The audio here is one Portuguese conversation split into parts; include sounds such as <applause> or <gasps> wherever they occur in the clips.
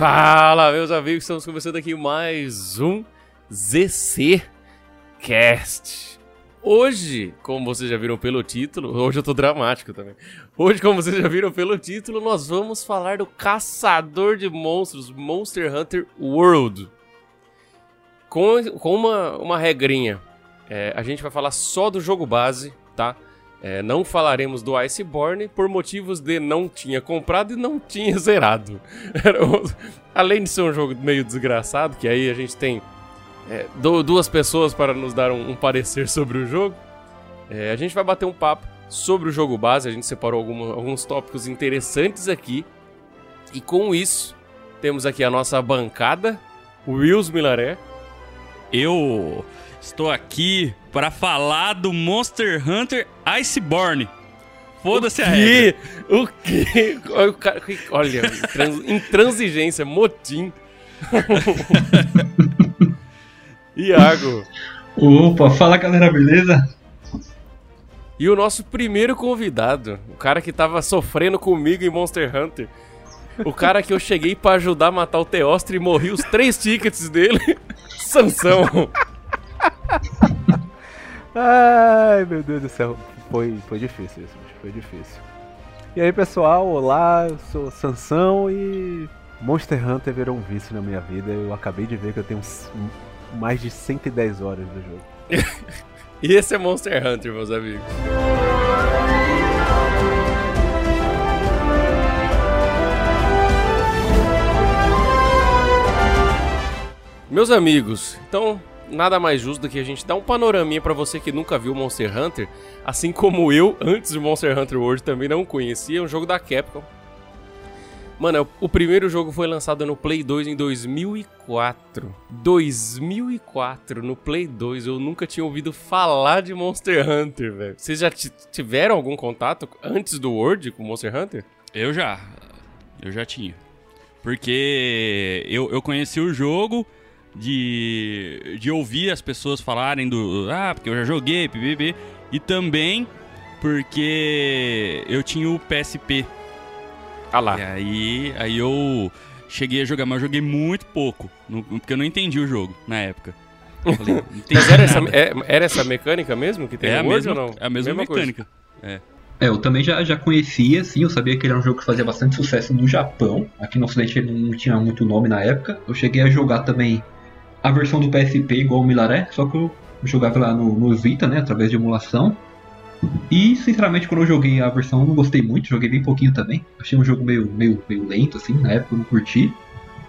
Fala, meus amigos, estamos começando aqui mais um ZC Cast. Hoje, como vocês já viram pelo título, hoje eu tô dramático também. Hoje, como vocês já viram pelo título, nós vamos falar do Caçador de Monstros, Monster Hunter World. Com, com uma, uma regrinha. É, a gente vai falar só do jogo base, tá? É, não falaremos do Iceborne por motivos de não tinha comprado e não tinha zerado. <laughs> Além de ser um jogo meio desgraçado, que aí a gente tem é, duas pessoas para nos dar um, um parecer <laughs> sobre o jogo, é, a gente vai bater um papo sobre o jogo base. A gente separou alguma, alguns tópicos interessantes aqui. E com isso, temos aqui a nossa bancada, o Wills Milaré. Eu Estou aqui para falar do Monster Hunter Iceborne. Foda-se a regra. O quê? Olha, intransigência, motim. <laughs> Iago. Opa, fala galera, beleza? E o nosso primeiro convidado, o cara que tava sofrendo comigo em Monster Hunter. O cara que eu cheguei para ajudar a matar o Teostre e morri os três tickets dele. <laughs> Sansão. Ai, meu Deus do céu. Foi, foi difícil isso, foi difícil. E aí, pessoal, olá, eu sou Sansão e Monster Hunter virou um vício na minha vida. Eu acabei de ver que eu tenho mais de 110 horas do jogo. <laughs> e esse é Monster Hunter, meus amigos. Meus amigos, então nada mais justo do que a gente dar um panoraminha para você que nunca viu Monster Hunter, assim como eu, antes de Monster Hunter World, também não conhecia, é um jogo da Capcom. Mano, o primeiro jogo foi lançado no Play 2 em 2004. 2004, no Play 2, eu nunca tinha ouvido falar de Monster Hunter, velho. Vocês já tiveram algum contato antes do World com Monster Hunter? Eu já. Eu já tinha. Porque eu, eu conheci o jogo de, de ouvir as pessoas falarem do. Ah, porque eu já joguei, PBB. E também porque eu tinha o PSP. Ah lá. E aí, aí eu cheguei a jogar, mas eu joguei muito pouco. porque eu não entendi o jogo na época. Falei, <laughs> mas era essa, é, era essa mecânica mesmo que tem é a mesma, ou não? É a mesma, mesma mecânica. É. É, eu também já, já conhecia, sim, eu sabia que ele era um jogo que fazia bastante sucesso no Japão. Aqui no Ocidente ele não tinha muito nome na época. Eu cheguei a jogar também a versão do PSP igual o Milaré, só que eu jogava lá no, no Vita, né, através de emulação. E, sinceramente, quando eu joguei a versão, eu não gostei muito, joguei bem pouquinho também. Achei um jogo meio, meio, meio lento, assim, na época eu não curti.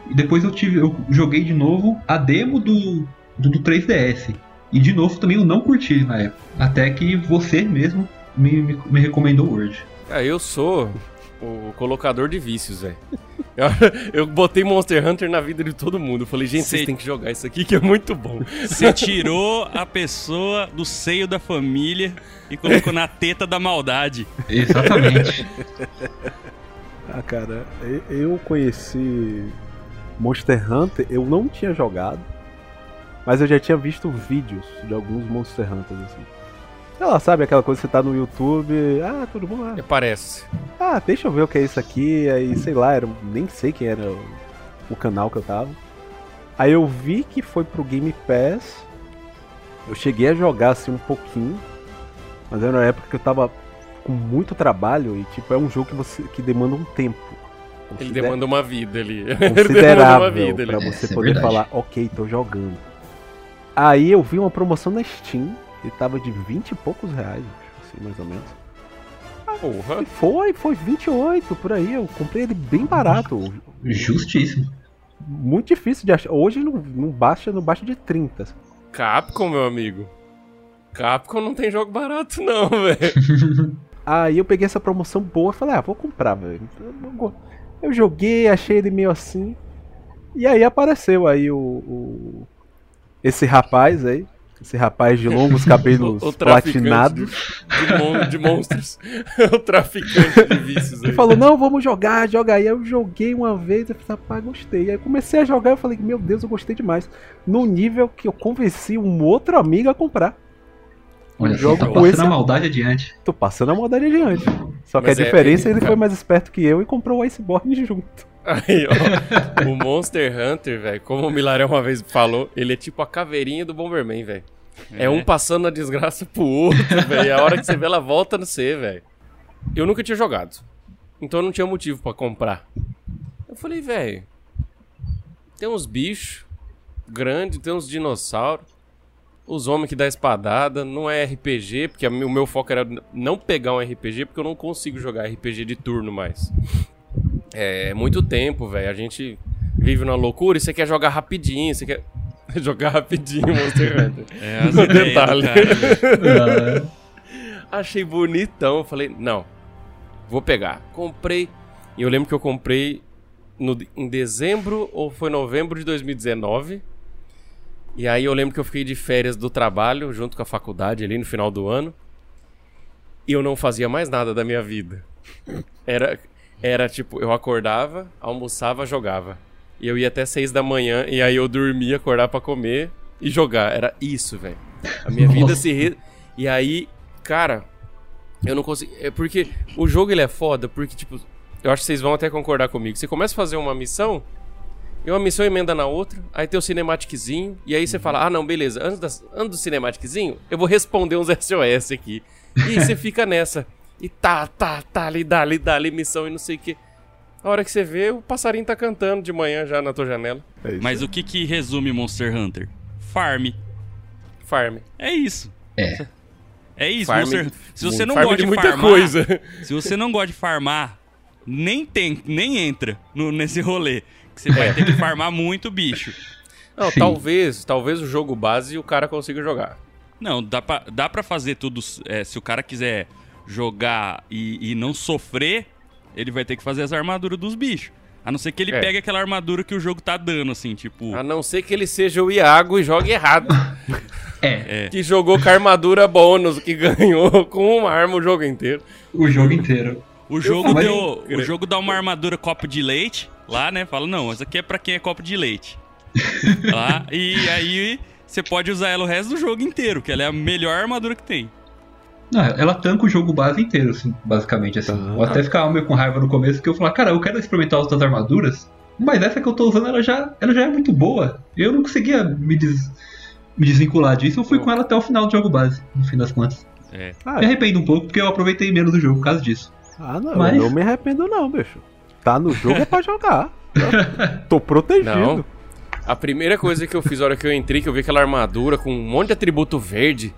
E depois eu tive, eu joguei de novo a demo do, do, do 3DS. E de novo também eu não curti na época. Até que você mesmo me, me, me recomendou Word. Ah, eu sou o colocador de vícios, velho. <laughs> Eu, eu, botei Monster Hunter na vida de todo mundo. Eu falei, gente, Cê... vocês têm que jogar isso aqui que é muito bom. Você tirou a pessoa do seio da família e colocou na teta da maldade. Exatamente. <laughs> ah, cara, eu conheci Monster Hunter, eu não tinha jogado, mas eu já tinha visto vídeos de alguns Monster Hunters assim. Ela sabe aquela coisa que você tá no YouTube, ah, tudo bom lá. Ah. Parece. Ah, deixa eu ver o que é isso aqui, aí sei lá, era, nem sei quem era o, o canal que eu tava. Aí eu vi que foi pro Game Pass. Eu cheguei a jogar assim um pouquinho, mas era uma época que eu tava com muito trabalho e tipo é um jogo que você que demanda um tempo. Ele demanda uma vida ali. <laughs> Considerável uma vida para você é, poder é falar, ok, tô jogando. Aí eu vi uma promoção na Steam ele tava de 20 e poucos reais, assim, mais ou menos. Porra. Foi, foi 28 por aí. Eu comprei ele bem barato. Justíssimo. Muito difícil de achar. Hoje não, não baixa, não baixa de 30. Capcom, meu amigo. Capcom não tem jogo barato, não, <laughs> velho. aí eu peguei essa promoção boa e falei, ah, vou comprar, velho. Eu joguei, achei ele meio assim. E aí apareceu aí o, o esse rapaz aí, esse rapaz de longos cabelos <laughs> o, o platinados. De, mon de monstros. <laughs> o traficante de vícios. Ele falou: Não, vamos jogar, joga aí. Eu joguei uma vez, eu falei: Rapaz, gostei. Aí comecei a jogar, eu falei: Meu Deus, eu gostei demais. No nível que eu convenci um outro amigo a comprar. Olha, jogo tá passando esse... a maldade adiante. Tô passando a maldade adiante. Só que Mas a é, diferença é, ele, ele foi mais esperto que eu e comprou o Iceborne <laughs> junto. Aí, ó. <laughs> o Monster Hunter, velho, como o Milaré uma vez falou, ele é tipo a caveirinha do Bomberman, velho. É. é. um passando a desgraça pro outro, velho. A hora que você vê, ela volta no C, velho. Eu nunca tinha jogado. Então eu não tinha motivo para comprar. Eu falei, velho. Tem uns bichos grandes, tem uns dinossauros. Os homens que dá espadada. Não é RPG, porque o meu foco era não pegar um RPG, porque eu não consigo jogar RPG de turno mais. É muito tempo, velho. A gente vive na loucura e você quer jogar rapidinho, você quer <laughs> jogar rapidinho Monster Hunter. <laughs> É, detalhe. <laughs> Achei bonitão, falei, não, vou pegar. Comprei, e eu lembro que eu comprei no, em dezembro ou foi novembro de 2019. E aí eu lembro que eu fiquei de férias do trabalho junto com a faculdade ali no final do ano. E eu não fazia mais nada da minha vida. Era era tipo, eu acordava, almoçava, jogava. E eu ia até seis da manhã e aí eu dormia, acordar para comer e jogar. Era isso, velho. A minha vida se re... E aí, cara, eu não consigo. É porque o jogo ele é foda, porque, tipo, eu acho que vocês vão até concordar comigo. Você começa a fazer uma missão, e uma missão emenda na outra, aí tem o cinematiczinho, e aí você uhum. fala: ah, não, beleza, antes, das, antes do cinematiczinho, eu vou responder uns <laughs> SOS aqui. E você fica nessa. E tá, tá, tá, ali, dali, dali, missão e não sei o que. A hora que você vê, o passarinho tá cantando de manhã já na tua janela. É Mas o que que resume Monster Hunter? Farm. Farm. É isso. É. É isso, farm, Monster... Se você não gosta de, muita farmar, coisa. <laughs> Se você não gosta de farmar, nem tem, nem entra no, nesse rolê. Que você vai é. ter que farmar muito bicho. Não, Sim. talvez, talvez o jogo base o cara consiga jogar. Não, dá pra, dá pra fazer tudo. É, se o cara quiser jogar e, e não sofrer, ele vai ter que fazer as armaduras dos bichos. A não ser que ele é. pegue aquela armadura que o jogo tá dando, assim, tipo. A não ser que ele seja o Iago e jogue errado. <laughs> é. é. Que jogou com a armadura bônus, que <laughs> ganhou com uma arma o jogo inteiro. O jogo inteiro. O jogo, deu, o jogo dá uma armadura copo de leite lá, né? Fala, não, essa aqui é pra quem é copo de leite. <laughs> lá, e aí você pode usar ela o resto do jogo inteiro, que ela é a melhor armadura que tem. Não, ela tanca o jogo base inteiro, assim, basicamente, assim. Ah, Vou até ficar meio com raiva no começo, porque eu falar, cara, eu quero experimentar outras armaduras, mas essa que eu tô usando, ela já, ela já é muito boa. Eu não conseguia me, des, me desvincular disso, eu fui com ela até o final do jogo base, no fim das contas. É. Ah, me arrependo um pouco, porque eu aproveitei menos do jogo por causa disso. Ah, não, mas... eu não me arrependo não, bicho. Tá no jogo é pra <laughs> jogar. Tô protegido. Não. A primeira coisa que eu fiz na hora que eu entrei, que eu vi aquela armadura com um monte de atributo verde,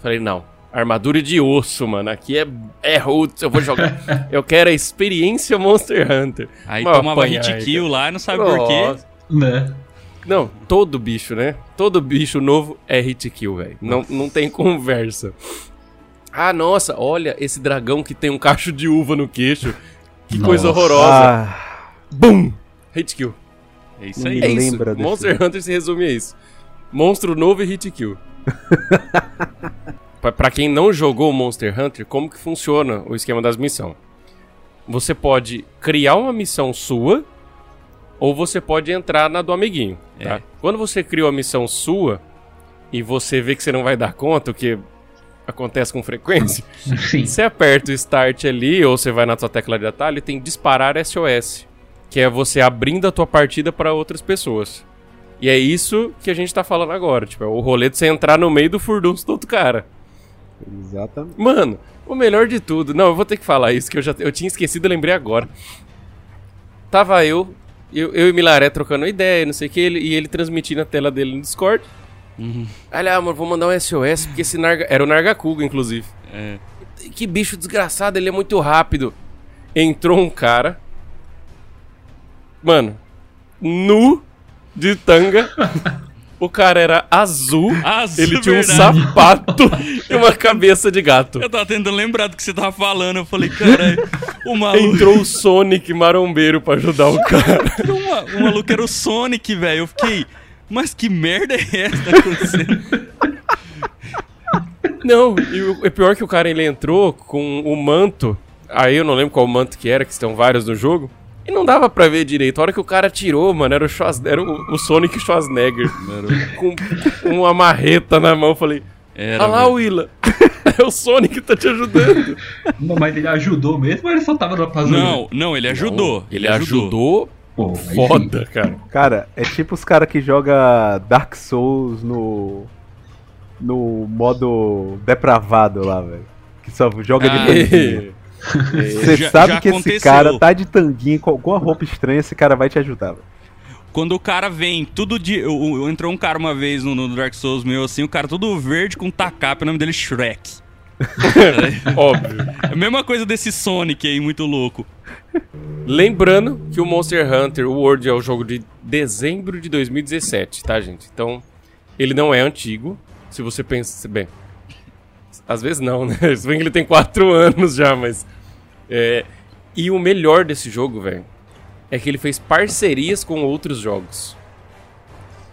falei, não, Armadura de osso, mano. Aqui é, é roots, eu vou jogar. <laughs> eu quero a experiência Monster Hunter. Aí Mas tomava hit kill lá e não sabe Nossa. por quê. Né? Não, todo bicho, né? Todo bicho novo é hit kill, velho. Não, não tem conversa. Ah, nossa, olha esse dragão que tem um cacho de uva no queixo. Que nossa. coisa horrorosa. Ah. Bum! Hit kill. É isso aí. É isso. Monster Hunter se resume a isso. Monstro novo e hit kill. <laughs> para quem não jogou Monster Hunter, como que funciona o esquema das missões? Você pode criar uma missão sua ou você pode entrar na do amiguinho, tá? É. Quando você cria uma missão sua e você vê que você não vai dar conta, o que acontece com frequência, <laughs> Sim. você aperta o start ali ou você vai na sua tecla de atalho e tem disparar SOS, que é você abrindo a tua partida para outras pessoas. E é isso que a gente tá falando agora, tipo, é o rolê de você entrar no meio do furdunço do outro cara. Exatamente. Mano, o melhor de tudo. Não, eu vou ter que falar isso, que eu já eu tinha esquecido e lembrei agora. Tava eu, eu, eu e Milaré trocando ideia, não sei o que, ele, e ele transmitindo a tela dele no Discord. Uhum. Olha, amor, vou mandar um SOS, porque esse Narga. Era o Nargacuga, inclusive. É. Que bicho desgraçado, ele é muito rápido. Entrou um cara. Mano, nu de tanga. <laughs> O cara era azul, azul ele tinha verdade. um sapato <laughs> e uma cabeça de gato. Eu tava tentando lembrar do que você tava falando. Eu falei, cara, o maluco. Entrou o Sonic marombeiro pra ajudar o <laughs> cara. o, maluco era o Sonic, velho. Eu fiquei, mas que merda é essa tá acontecendo? Não, e o é pior que o cara ele entrou com o manto. Aí eu não lembro qual manto que era, que estão vários no jogo. E não dava pra ver direito. A hora que o cara tirou, mano, era o, Schwarz... era o, o Sonic Schwarzenegger. com, com uma marreta na mão. Eu falei, era, olha lá, Willa. <laughs> É o Sonic que tá te ajudando. Mas ele ajudou mesmo ou ele só tava zoeira? Não, não, ele ajudou. Ele ajudou Pô, aí sim. foda, cara. Cara, é tipo os caras que jogam Dark Souls no. no modo depravado lá, velho. Que só joga Ah, de. Você Já- sabe já que esse aconteceu. cara tá de tanguinha com alguma roupa estranha, esse cara vai te ajudar, velho. Quando o cara vem, tudo de. o- Entrou um cara uma vez no, no Dark Souls meu, assim, o cara todo verde com tacap, o nome dele é Shrek. <laughs> Óbvio. É a mesma coisa desse Sonic aí, muito louco. Lembrando que o Monster Hunter World é o jogo de dezembro de 2017, tá, gente? Então, ele não é antigo. Se você pensa. Bem. Às vezes não, né? <laughs> Se bem que ele tem 4 anos já, mas. É, e o melhor desse jogo, velho, é que ele fez parcerias com outros jogos.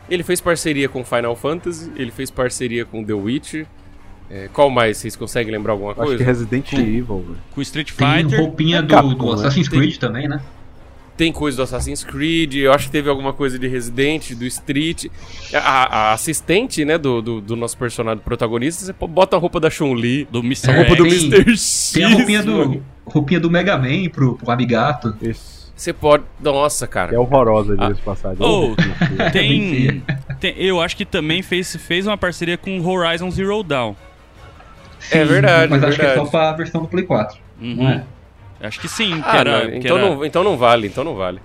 Ele fez parceria com Final Fantasy, ele fez parceria com The Witcher. É, qual mais? Vocês conseguem lembrar alguma Acho que coisa? Resident Evil, velho. Com Street Tem Fighter. roupinha É do, Capcom, do né? Assassin's Tem. Creed também, né? Tem coisa do Assassin's Creed, eu acho que teve alguma coisa de Resident, do Street. A, a assistente, né, do, do, do nosso personagem protagonista, você bota a roupa da Chun-Li, Do Mr. a roupa do. Tem- Mr. X. Tem a roupinha do, roupinha do Mega Man pro, pro Amigato. Isso. Você pode. Nossa, cara. É horrorosa Ah. de passagem. Oh, tem, tem- Eu acho que também fez, fez uma parceria com Horizon Zero Dawn. É verdade, Mas é acho que é verdade. só pra versão do Play 4. Uhum. Não é? Acho que sim. que Ah, era, não, que então, era- não, então não vale, então não vale.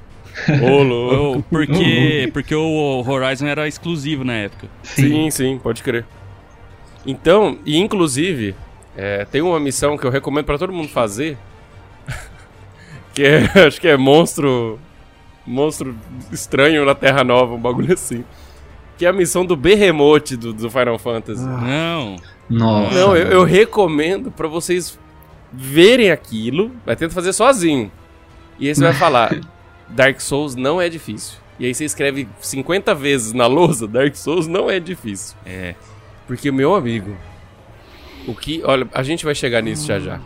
Ô, louco. Porque, porque o Horizon era exclusivo na época. Sim, sim, pode crer. Então, e inclusive, é, tem uma missão que eu recomendo pra todo mundo fazer. <laughs> que é, <laughs> acho que é monstro. Monstro estranho na Terra Nova, um bagulho assim. Que é a missão do Behemoth do, do Final Fantasy. Ah. Não. Nossa. Não, eu, eu recomendo pra vocês verem aquilo, mas tenta fazer sozinho. E aí você vai falar: <laughs> Dark Souls não é difícil. E aí você escreve 50 vezes na lousa: Dark Souls não é difícil. É. Porque, meu amigo, o que. Olha, a gente vai chegar nisso já já.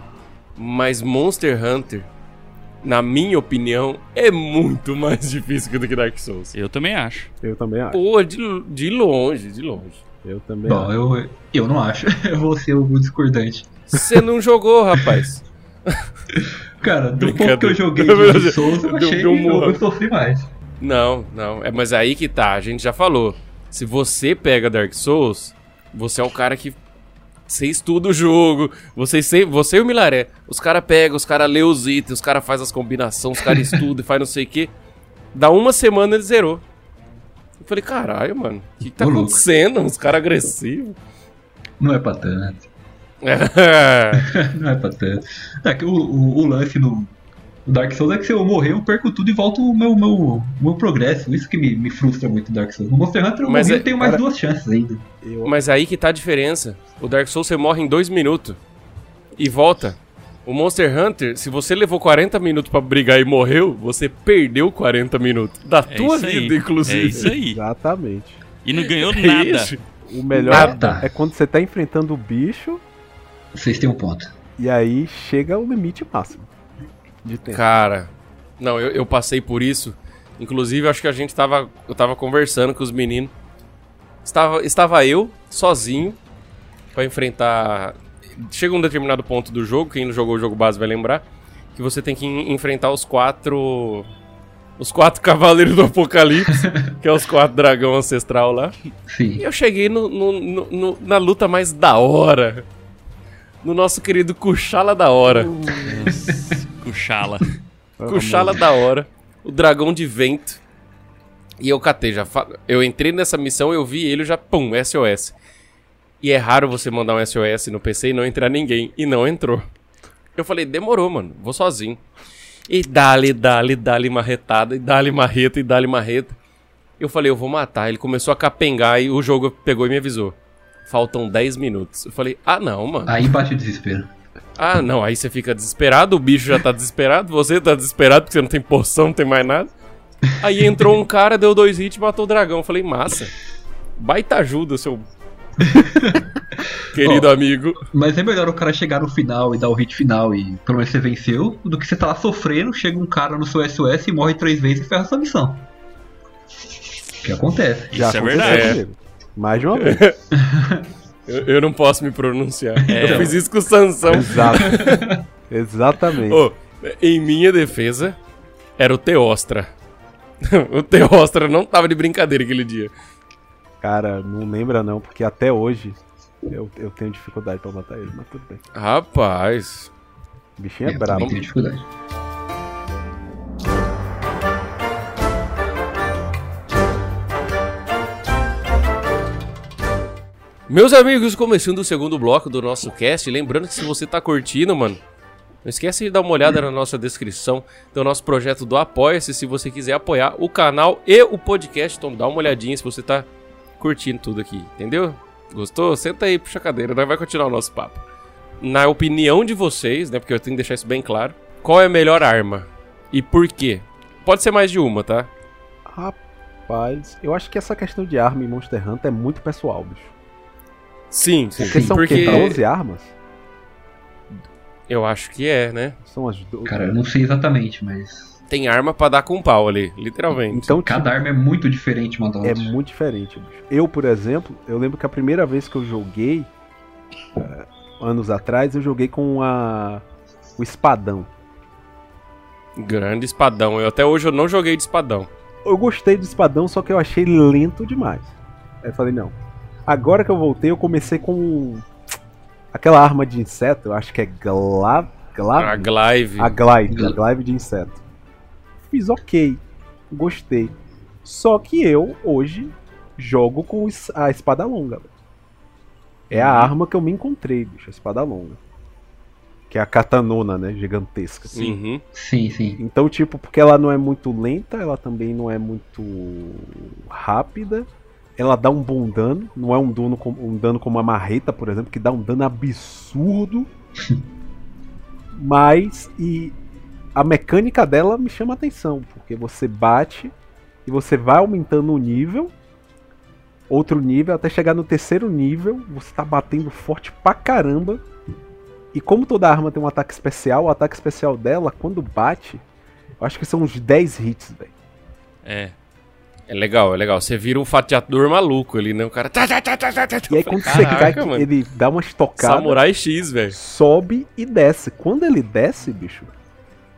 Mas Monster Hunter, na minha opinião, é muito mais <laughs> difícil do que Dark Souls. Eu também acho. Eu também acho. Pô, de, de longe, de longe. Eu também Bom, eu, eu não acho. <laughs> Eu vou ser o discordante. Você não jogou, rapaz. <laughs> Cara, do pouco que eu joguei de <laughs> Souls, eu achei um eu, eu sofri mais. Não, não. É, mas aí que tá, a gente já falou. Se você pega Dark Souls, você é o cara que. Você estuda o jogo, você, se- você e o Milaré. Os caras pegam, os caras lê os itens, os caras fazem as combinações, os caras estudam e faz não sei o que. Dá uma semana ele zerou. Eu falei, caralho, mano, o que, que tá Ô, louco. acontecendo? Os caras agressivos. Não é pra tanto. É. <laughs> Não é pra tanto. É que o, o, o lance no, Dark Souls é que se eu morrer, eu perco tudo e volto o meu, meu, meu progresso. Isso que me, me frustra muito no Dark Souls. No Monster Hunter eu Mas morri é- tenho mais cara- duas chances ainda. Eu- Mas aí que tá a diferença. O Dark Souls você morre em dois minutos e volta. O Monster Hunter, se você levou 40 minutos pra brigar e morreu, você perdeu 40 minutos. Da É tua isso aí. vida, inclusive. É isso aí. Exatamente. E não ganhou É nada. isso. O melhor Nada. é quando você tá enfrentando o bicho Vocês têm um ponto. e aí chega o limite máximo de tempo. Cara, não, eu, eu passei por isso. Inclusive, acho que a gente tava. Eu tava conversando com os meninos. Estava, estava eu, sozinho, pra enfrentar. Chega um determinado ponto do jogo, quem não jogou o jogo base vai lembrar, que você tem que en- enfrentar os quatro. Os quatro <laughs> cavaleiros do apocalipse, <laughs> que é os quatro dragão ancestral lá. E Sim. eu cheguei no- no- no- no- na luta mais da hora. No nosso querido Kuchala da hora. Kuchala. <laughs> Kuchala da hora, o dragão de vento. E eu catei, já fa- eu entrei nessa missão, eu vi ele, já pum, SOS. E é raro você mandar um SOS no PC e não entrar ninguém, e não entrou. Eu falei, demorou, mano, vou sozinho. E dali, dali, dali marretada, e dali marreta, e dali marreta. Eu falei, eu vou matar. Ele começou a capengar e o jogo pegou e me avisou. Faltam 10 minutos. Eu falei, ah não, mano. Aí bate o desespero. Ah, não, aí você fica desesperado, o bicho já tá desesperado, você tá desesperado porque você não tem poção, não tem mais nada. Aí entrou um cara, deu dois hits e matou o dragão. Eu falei, massa. Baita ajuda, seu. <laughs> Querido Ó. amigo. Mas é melhor o cara chegar no final e dar o hit final e pelo menos você venceu, do que você tá lá sofrendo, chega um cara no seu SOS e morre três vezes e ferra sua missão. O que acontece. Já Isso é aconteceu verdade. É. comigo. Mais de uma vez. <laughs> Eu, eu não posso me pronunciar. É. Eu fiz isso com o Sansão. Exato. <laughs> Exatamente. Ô, em minha defesa, era o Teostra. o Teostra não tava de brincadeira aquele dia. Cara, não lembra não, porque até hoje eu, eu tenho dificuldade pra matar ele, mas tudo bem. Rapaz. O bichinho é, eu brabo. também tenho dificuldade. Meus amigos, começando o segundo bloco do nosso cast, lembrando que se você tá curtindo, mano, não esquece de dar uma olhada na nossa descrição do nosso projeto do Apoia-se, se você quiser apoiar o canal e o podcast, então dá uma olhadinha se você tá curtindo tudo aqui, entendeu? Gostou? Senta aí, puxa a cadeira, nós vai continuar o nosso papo. Na opinião de vocês, né, porque eu tenho que deixar isso bem claro, qual é a melhor arma e por quê? Pode ser mais de uma, tá? Rapaz, eu acho que essa questão de arma em Monster Hunter é muito pessoal, bicho. Sim, sim. Porque são porque quê? 12 armas? eu acho que é, né? São as 12. Cara, eu não sei exatamente, mas. Tem arma pra dar com pau ali, literalmente. Então, Cada arma é muito diferente uma da É muito diferente, bicho. Eu, por exemplo, eu lembro que a primeira vez que eu joguei, eh, anos atrás, eu joguei com a, o espadão. Grande espadão. Eu até hoje eu não joguei de espadão. Eu gostei do espadão, só que eu achei lento demais. Aí eu falei, não. Agora que eu voltei, eu comecei com aquela arma de inseto, eu acho que é gla... gla... A Glaive. A glide, a glide de inseto. Fiz ok, gostei. Só que eu, hoje, jogo com a espada longa. velho. É a arma que eu me encontrei, bicho, a espada longa. Que é a katanona, né, gigantesca. assim. Uhum. Sim, sim. Então, tipo, porque ela não é muito lenta, ela também não é muito rápida. Ela dá um bom dano, não é um dano, com- um dano como a marreta, por exemplo, que dá um dano absurdo. <laughs> Mas e a mecânica dela me chama a atenção, porque você bate e você vai aumentando o nível, outro nível, até chegar no terceiro nível, você tá batendo forte pra caramba. E como toda arma tem um ataque especial, o ataque especial dela, quando bate, eu acho que são uns 10 hits, velho. É. É legal, é legal. Você vira um fatiador maluco ali, né? O cara. tá, tá, tá. E aí quando você cai, "Caraca, que mano. ele dá uma estocada, Samurai X, velho. sobe e desce. Quando ele desce, bicho,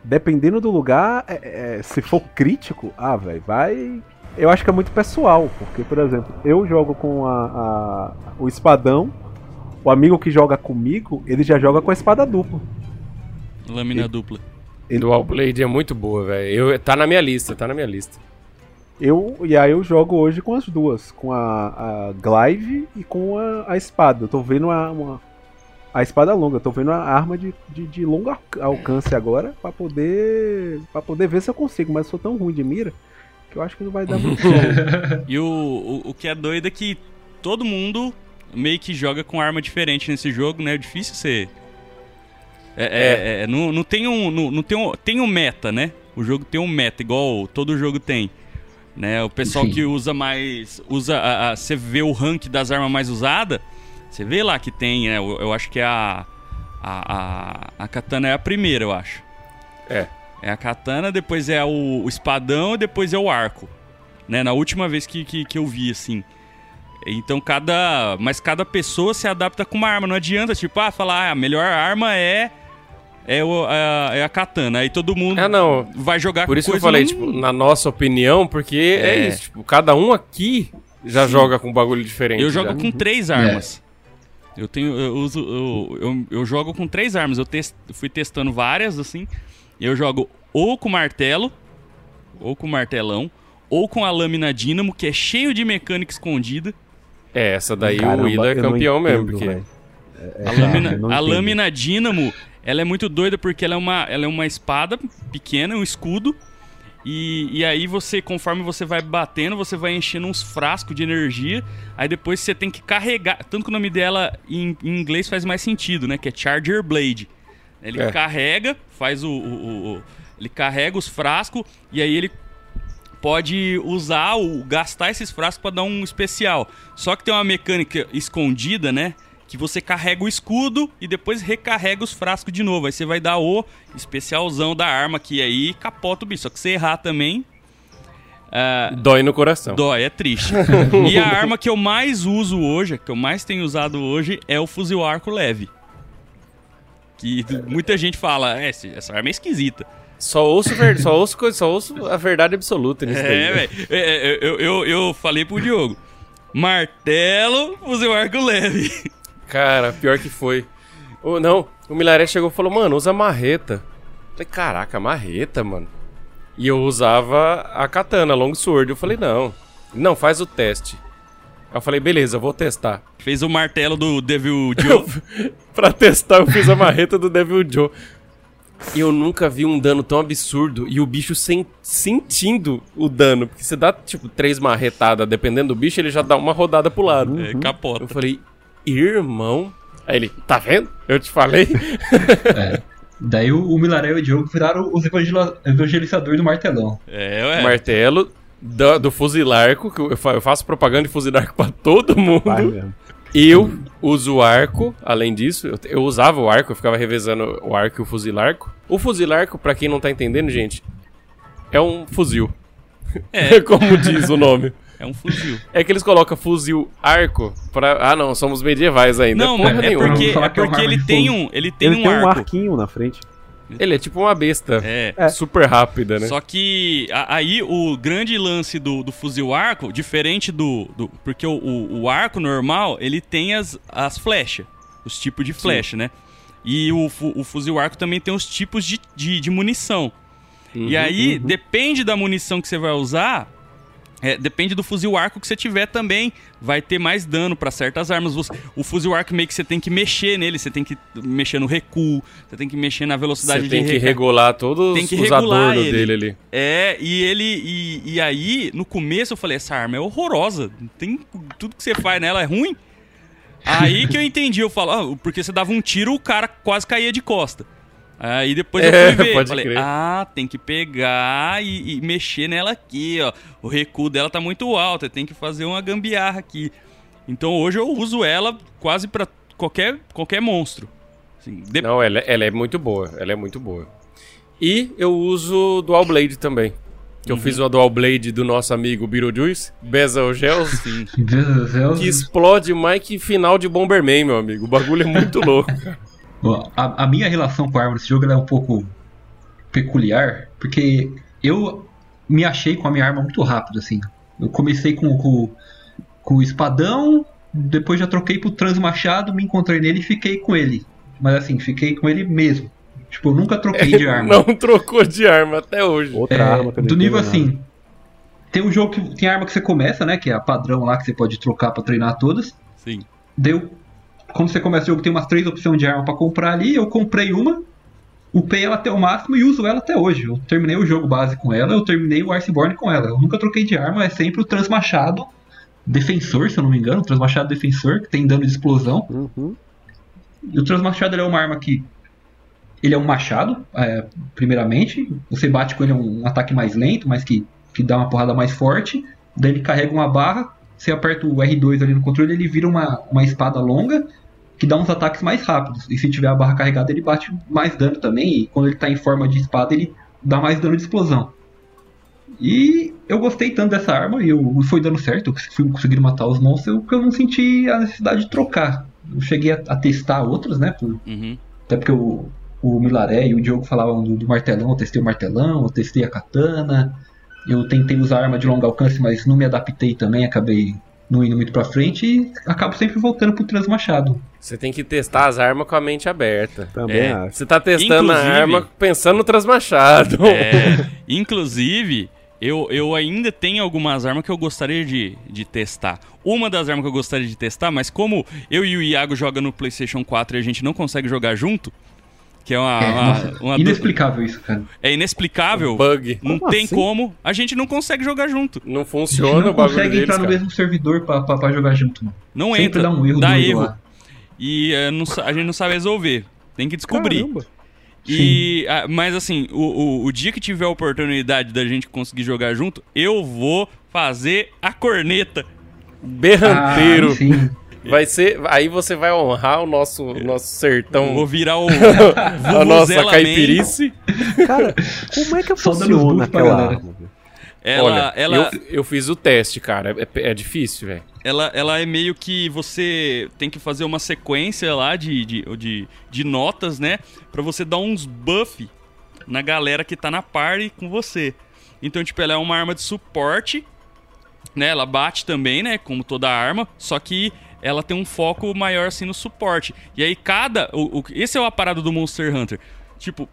dependendo do lugar, é- é, se for crítico, ah, velho, vai. Eu acho que é muito pessoal, porque, por exemplo, eu jogo com a, a- o espadão, o amigo que joga comigo, ele já joga com a espada dupla. Lâmina dupla. Ele- Dual Blade é muito boa, velho. Eu- Tá na minha lista, tá na minha lista. Eu, e aí eu jogo hoje com as duas, com a, a Glaive e com a, a espada. Eu tô vendo a, uma, a espada longa, tô vendo a arma de, de, de longo alc- alcance agora pra poder para poder ver se eu consigo, mas eu sou tão ruim de mira que eu acho que não vai dar muito <laughs> certo. E o, o, o que é doido é que todo mundo meio que joga com arma diferente nesse jogo, né? É difícil ser. É, é- é- não, não tem um. Não, não tem um. Tem um meta, né? O jogo tem um meta, igual todo jogo tem. Né? O pessoal Sim. que usa mais. Usa. a- a- Você vê o rank das armas mais usadas. Você vê lá que tem, né? Eu, eu acho que é a. A, a, a katana é a primeira, eu acho. É. É a katana, depois é o, o espadão e depois é o arco. Né? Na última vez que, que, que eu vi, assim. Então cada. Mas cada pessoa se adapta com uma arma. Não adianta, tipo, ah, falar, ah, a melhor arma é. É, o, a, é a katana. Aí todo mundo Ah, não. vai jogar Por isso que eu falei, tipo, na nossa opinião, porque é, É. isso. Tipo, cada um aqui já Sim. joga com um bagulho diferente. Eu jogo já. com três armas. Eu tenho. Eu uso. Eu, eu, eu jogo com três armas. Eu fui testando várias, assim. Eu jogo ou com martelo, ou com martelão, ou com a lâmina dínamo, que é cheio de mecânica escondida. É, essa daí Caramba, o Willa é campeão mesmo, entendo, porque. velho. A É, lâmina, a lâmina dínamo, ela é muito doida porque ela é uma, ela é uma espada pequena, um escudo. E, e aí você, conforme você vai batendo, você vai enchendo uns frascos de energia. Aí depois você tem que carregar. Tanto que o nome dela em, em inglês faz mais sentido, né? Que é Charger Blade. Ele É. carrega, faz o, o- o- o- Ele carrega os frascos e aí ele pode usar o gastar esses frascos para dar um especial. Só que tem uma mecânica escondida, né? Que você carrega o escudo e depois recarrega os frascos de novo. Aí você vai dar o especialzão da arma que aí capota o bicho. Só que se errar também, Ah, Dói no coração. Dói, é triste. <laughs> e a arma que eu mais uso hoje, que eu mais tenho usado hoje, é o fuzil arco leve. Que muita gente fala, é, esse- essa arma é esquisita. Só ouço, ver... só, ouço coisa... só ouço a verdade absoluta nisso. É, velho. É, é, eu, eu, eu falei pro Diogo, martelo, fuzil arco leve. Cara, pior que foi. Ô, não, o Milaré chegou e falou, mano, usa marreta. Falei, caraca, marreta, mano. E eu usava a katana, long sword. Eu falei, não, não, faz o teste. Aí eu falei, beleza, eu vou testar. Fez o martelo do Devil <laughs> Joe. pra testar, eu fiz a marreta do Devil Joe. E eu nunca vi um dano tão absurdo e o bicho sen- sentindo o dano. Porque você dá, tipo, três marretadas, dependendo do bicho, ele já dá uma rodada pro lado. É, capota. Eu falei, irmão. Aí ele, tá vendo? Eu te falei. <laughs> É. Daí o, o Milaré e o Diogo viraram os evangelizadores do martelão. É, ué. Martelo do, do fuzilarco, que eu fa- eu faço propaganda de fuzilarco pra todo mundo. Vai mesmo. Eu uso o arco, além disso, eu, eu usava o arco, eu ficava revezando o arco e o fuzilarco. O fuzilarco, pra quem não tá entendendo, gente, é um fuzil. É. <laughs> Como diz o nome. <laughs> É um fuzil. <laughs> É que eles colocam fuzil arco pra. Ah, não, somos medievais ainda. Não, é nenhuma. porque, é que é porque ele tem um, ele tem Ele um tem um arco. arquinho na frente. Ele é tipo uma besta. É. É. Super rápida, né? Só que a- aí o grande lance do, do fuzil arco, diferente do. do- porque o, o, o arco normal, ele tem as, as flechas. Os tipos de flecha, né? E o, o fuzil arco também tem os tipos de, de, de munição. e aí, depende da munição que você vai usar. É, depende do fuzil arco que você tiver também. Vai ter mais dano pra certas armas. Você- o fuzil arco meio que você tem que mexer nele. Você tem que mexer no recuo. Você tem que mexer na velocidade Você tem de que recarga. regular todos Tem que os regular adornos ele. dele ali. É, e ele. E, e aí, no começo eu falei, essa arma é horrorosa. Tem, tudo que você faz nela é ruim. Aí que eu entendi, eu falo, ah, porque você dava um tiro, o cara quase caía de costa. Aí depois eu É, fui ver, pode falei, crer. ah, tem que pegar e, e mexer nela aqui, ó. O recuo dela tá muito alto, tem que fazer uma gambiarra aqui. Então hoje eu uso ela quase pra qualquer, qualquer monstro. Assim, de- Não, ela, ela é muito boa. Ela é muito boa. E eu uso Dual Blade também. Que eu Uhum. fiz uma Dual Blade do nosso amigo Beetlejuice, do céu. <laughs> que explode mais que final de Bomberman, meu amigo. O bagulho é muito <laughs> louco, cara. Bom, A, a minha relação com a arma desse jogo ela é um pouco peculiar, porque eu me achei com a minha arma muito rápido, assim. Eu comecei com, com, com o espadão, depois já troquei pro transmachado, me encontrei nele e fiquei com ele. Mas assim, fiquei com ele mesmo. Tipo, eu nunca troquei de <laughs> arma. Não trocou de arma até hoje. Outra É, arma que eu do nível entendo assim. nada. Tem um jogo que tem arma que você começa, né? Que é a padrão lá que você pode trocar pra treinar todas. Sim. Deu. Quando você começa o jogo, tem umas três opções de arma pra comprar ali. Eu comprei uma, upei ela até o máximo e uso ela até hoje. Eu terminei o jogo base com ela, eu terminei o Iceborne com ela. Eu nunca troquei de arma, é sempre o Transmachado Defensor, se eu não me engano. O Transmachado Defensor, que tem dano de explosão. Uhum. E o Transmachado é uma arma que. Ele é um machado, é, primeiramente. Você bate com ele é um ataque mais lento, mas que, que dá uma porrada mais forte. Daí ele carrega uma barra. Você aperta o R2 ali no controle, ele vira uma, uma espada longa que dá uns ataques mais rápidos. E se tiver a barra carregada, ele bate mais dano também. E quando ele tá em forma de espada, ele dá mais dano de explosão. E eu gostei tanto dessa arma, e eu foi dando certo, eu fui conseguindo matar os monstros, que eu não senti a necessidade de trocar. Eu cheguei a, a testar outras, né? por- Uhum. até porque o, o Milaré e o Diogo falavam do, do martelão, eu testei o martelão, eu testei a katana, eu tentei usar arma de longo alcance, mas não me adaptei também, acabei não indo muito pra frente e acabo sempre voltando pro transmachado. Você tem que testar as armas com a mente aberta. Também É. acho. Você tá testando Inclusive- a arma pensando no transmachado. É, <laughs> inclusive, eu, eu ainda tenho algumas armas que eu gostaria de, de testar. Uma das armas que eu gostaria de testar, mas como eu e o Iago jogam no PlayStation 4 e a gente não consegue jogar junto, que é uma. É, uma- nossa, uma du- inexplicável isso, cara. é inexplicável. Bug. Não Como tem assim? como. A gente não consegue jogar junto. Não A gente funciona não o bagulho consegue deles, entrar no cara. mesmo servidor pra, pra, pra jogar junto, mano. Não Sempre entra. dá um erro dá erro. lá. E eh, não a gente não sabe resolver. Tem que descobrir. Caramba. E, ah, mas assim, o, o, o dia que tiver a oportunidade da gente conseguir jogar junto, eu vou fazer a corneta. Berranteiro. Ah, sim. Vai ser. Aí você vai honrar o nosso, o nosso sertão. Vou virar o. <laughs> <laughs> a nossa caipirice. Cara, como é que funciona aquela velho? Ela, Olha, ela, eu, eu fiz o teste, cara. É, é difícil, velho. ela, ela é meio que você tem que fazer uma sequência lá de, de, de, de notas, né? Pra você dar uns buff na galera que tá na party com você. Então, tipo, ela é uma arma de suporte, né? Ela bate também, né? Como toda arma, só que ela tem um foco maior assim no suporte. E aí cada. O, o- esse é o parada do Monster Hunter. Tipo,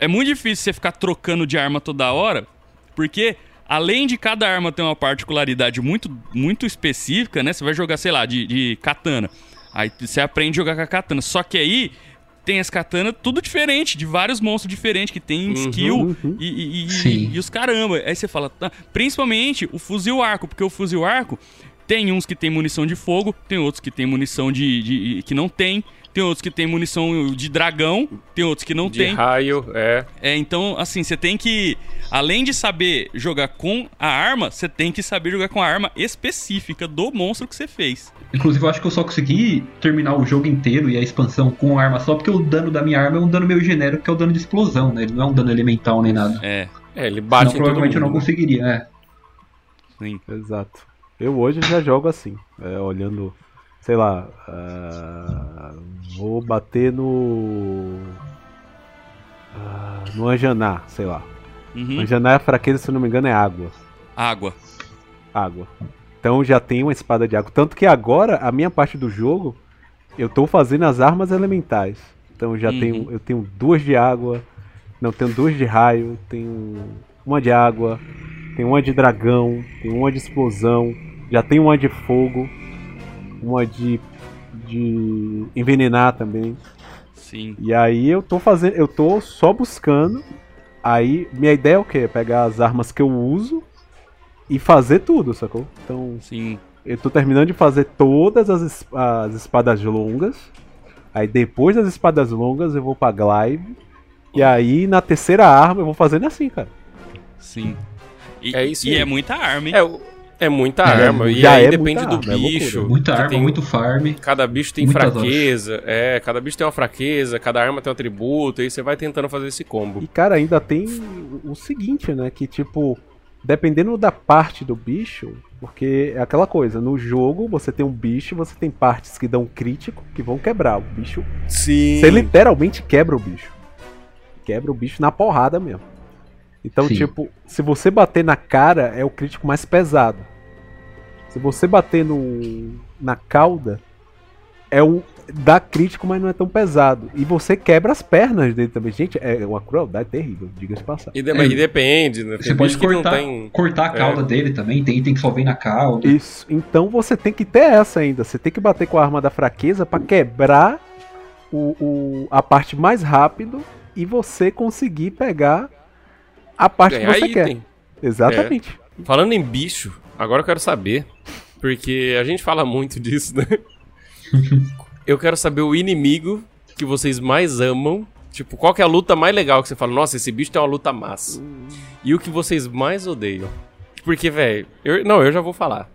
é muito difícil você ficar trocando de arma toda hora, porque além de cada arma ter uma particularidade muito, muito específica, né? Você vai jogar, sei lá, de, de katana. Aí você aprende a jogar com a katana. Só que aí tem as katanas tudo diferente, de vários monstros diferentes que tem skill uhum. e, e- e- e os caramba. Aí você fala, tá, principalmente o fuzil arco, porque o fuzil arco tem uns que tem munição de fogo, tem outros que tem munição de, de- que não tem, tem outros que tem munição de dragão, tem outros que não De tem. raio, é. É, então, assim, você tem que, além de saber jogar com a arma, você tem que saber jogar com a arma específica do monstro que você fez. Inclusive, eu acho que eu só consegui terminar o jogo inteiro e a expansão com arma só porque o dano da minha arma é um dano meio genérico, que é o dano de explosão, né? Ele não é um dano elemental nem nada. É, É, ele Senão, bate todo provavelmente eu não conseguiria, é. sim. Exato. Eu hoje já jogo assim, é, olhando, sei lá, ah, vou bater no. ah, no Anjaná, sei lá. Uhum. Anjaná, a fraqueza, se não me engano, é água. Água. Água. Então já tem uma espada de água. Tanto que agora, a minha parte do jogo, eu tô fazendo as armas elementais. Então já Uhum. tenho, eu tenho duas de água, não tenho duas de raio, tenho uma de água, tenho uma de dragão, tenho uma de explosão, já tenho uma de fogo, uma de de envenenar também. Sim. E aí eu tô fazendo, eu tô só buscando. Aí minha ideia é o quê? É pegar as armas que eu uso e fazer tudo, sacou? Então, Sim. eu tô terminando de fazer todas as, as espadas longas. Aí depois das espadas longas eu vou pra glaive. E aí na terceira arma eu vou fazendo assim, cara. Sim. E, É isso e aí. é muita arma, hein? É, o- é muita É, arma. E aí é depende do arma, é bicho. loucura. Muita arma, tem- muito farm. Cada bicho tem fraqueza. É, cada bicho tem uma fraqueza, cada arma tem um atributo. Aí você vai tentando fazer esse combo. E cara, ainda tem o- o seguinte, né? Que tipo, dependendo da parte do bicho, porque é aquela coisa, no jogo você tem um bicho, você tem partes que dão crítico, que vão quebrar o bicho. Sim. Você literalmente quebra o bicho. Quebra o bicho na porrada mesmo. Então, Sim. tipo, se você bater na cara, é o crítico mais pesado. Se você bater no, na cauda, é o. dá crítico, mas não é tão pesado. E você quebra as pernas dele também. Gente, é uma crueldade terrível, diga-se de passar. E, de- É. e depende, né? Você pode cortar, tem. cortar a cauda É. dele também, tem item que só vem na cauda. Isso. Então você tem que ter essa ainda. Você tem que bater com a arma da fraqueza pra quebrar o, o- a parte mais rápido e você conseguir pegar a parte Ganhar que você quer. item. Exatamente. Falando em bicho, agora eu quero saber. Porque a gente fala muito disso, né? <laughs> eu quero saber o inimigo que vocês mais amam. Tipo, qual que é a luta mais legal que você fala? Nossa, esse bicho tem uma luta massa. E o que vocês mais odeiam? Porque, velho, eu, não, eu já vou falar.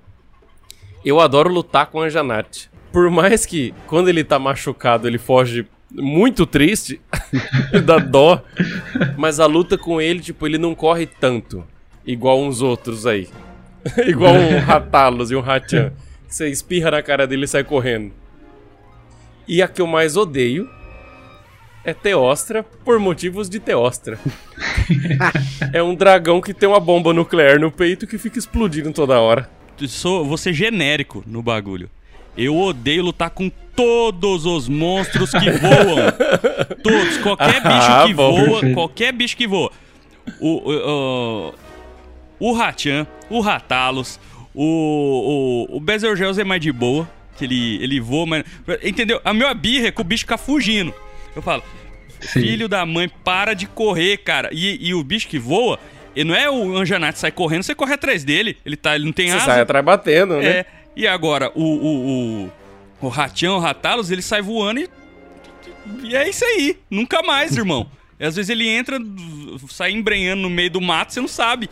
Eu adoro lutar com a Janate. Por mais que quando ele tá machucado ele foge muito triste, <laughs> dá dó. Mas a luta com ele, tipo, ele não corre tanto. Igual uns outros aí. <laughs> igual um <laughs> Ratalos e um Hachan. Você espirra na cara dele e sai correndo. E a que eu mais odeio é Teostra por motivos de Teostra. é um dragão que tem uma bomba nuclear no peito que fica explodindo toda hora. Sou, vou ser genérico no bagulho. Eu odeio lutar com todos os monstros que voam. <laughs> Todos. Qualquer bicho Ah, que bom, voa. perfeito. Qualquer bicho que voa. O, o, o, o Hachan, o Ratalos, o, o, o é mais de boa. Que ele, ele voa, mas. Entendeu? A minha birra é que o bicho fica fugindo. Eu falo, Sim. filho da mãe, para de correr, cara. E, e o bicho que voa, ele não é o Anjanate sai correndo, você corre atrás dele. Ele, tá, ele não tem Você asa. sai atrás batendo, né? É, e agora, o, o, o, o Ratião, o Ratalos, ele sai voando e. E é isso aí. Nunca mais, irmão. E <laughs> às vezes ele entra, sai embrenhando no meio do mato, você não sabe.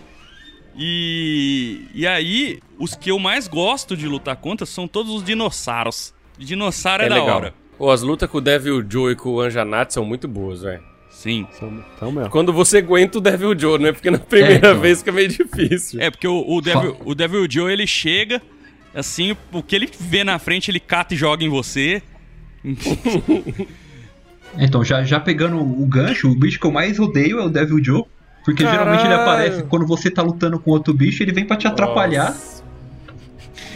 E, e aí, os que eu mais gosto de lutar contra são todos os dinossauros. Dinossauro é, da hora. Pô, as lutas com o Devil Joe e com o Anjanate são muito boas, velho. Sim. São, são mesmo. Quando você aguenta o Devil Joe, né? Porque na primeira então. vez fica meio difícil. É, porque o, o, Devil, o Devil Joe, ele chega, assim, o que ele vê na frente, ele cata e joga em você. <laughs> Então, já, já pegando o gancho, o bicho que eu mais odeio é o Devil Joe. Porque geralmente ele Caralho. aparece quando você tá lutando com outro bicho, ele vem pra te atrapalhar Nossa.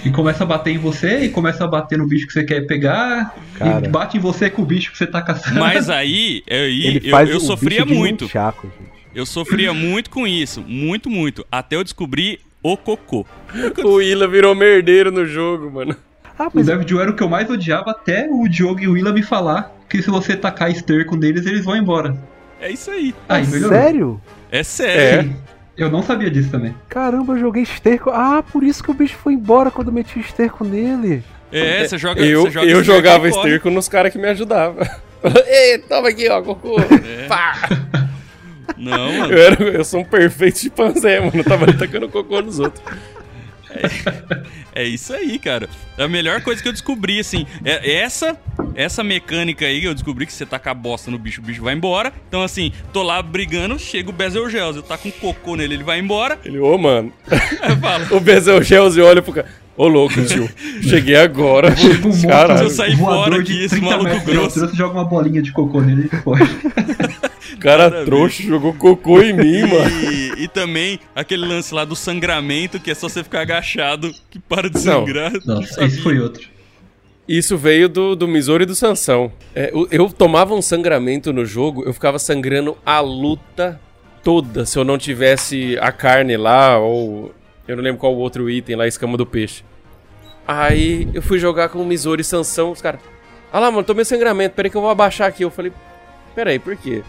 e começa a bater em você e começa a bater no bicho que você quer pegar Cara. e bate em você com o bicho que você tá caçando. Mas <laughs> aí, aí Ele eu, faz eu sofria muito. gente. Eu sofria muito com isso. Muito, muito. Até eu descobrir o cocô. O Willa virou merdeiro no jogo, mano. Ah, O mas Devil Joe era o que eu mais odiava até o Diogo e o Willa me falar que se você tacar esterco neles, eles vão embora. É isso aí. Aí, melhorou. sério? É sério. É. Sim. Eu não sabia disso também. Caramba, eu joguei esterco. Ah, por isso que o bicho foi embora quando eu meti o esterco nele. É, você joga. Eu, você joga eu esterco jogava esterco nos caras que me ajudavam. <laughs> Ei, toma aqui, ó, cocô. É. Pá. Não, mano. Eu, era, eu sou um perfeito chimpanzé, mano. Eu tava tacando cocô nos outros. É isso aí, cara. É a melhor coisa que eu descobri, assim. É essa essa mecânica aí que eu descobri que você taca a bosta no bicho, o bicho vai embora. Então, assim, tô lá brigando, chega o Bezelgeuse, eu taco um cocô nele, ele vai embora. Ele, ô, mano. <laughs> Eu O Bezelgeuse olha pro cara. Ô, louco, tio. Cheguei agora. Tipo um monstro Caralho. eu saí voador fora de aqui, esse 30 maluco metros grosso. Você joga uma bolinha de cocô nele e foge. O cara trouxa jogou cocô em mim, <laughs> mano. E, e também aquele lance lá do sangramento, que é só você ficar agachado, que para de Não. sangrar. Não Nossa, esse foi outro. Isso veio do, do Missouri e do Sansão. É, eu, eu tomava um sangramento no jogo, eu ficava sangrando a luta toda se eu não tivesse a carne lá, ou eu não lembro qual o outro item lá, a escama do peixe. Aí eu fui jogar com o Missouri e Sansão, os caras. Ah lá, mano, tomei sangramento, peraí que eu vou abaixar aqui. Eu falei, peraí, por quê?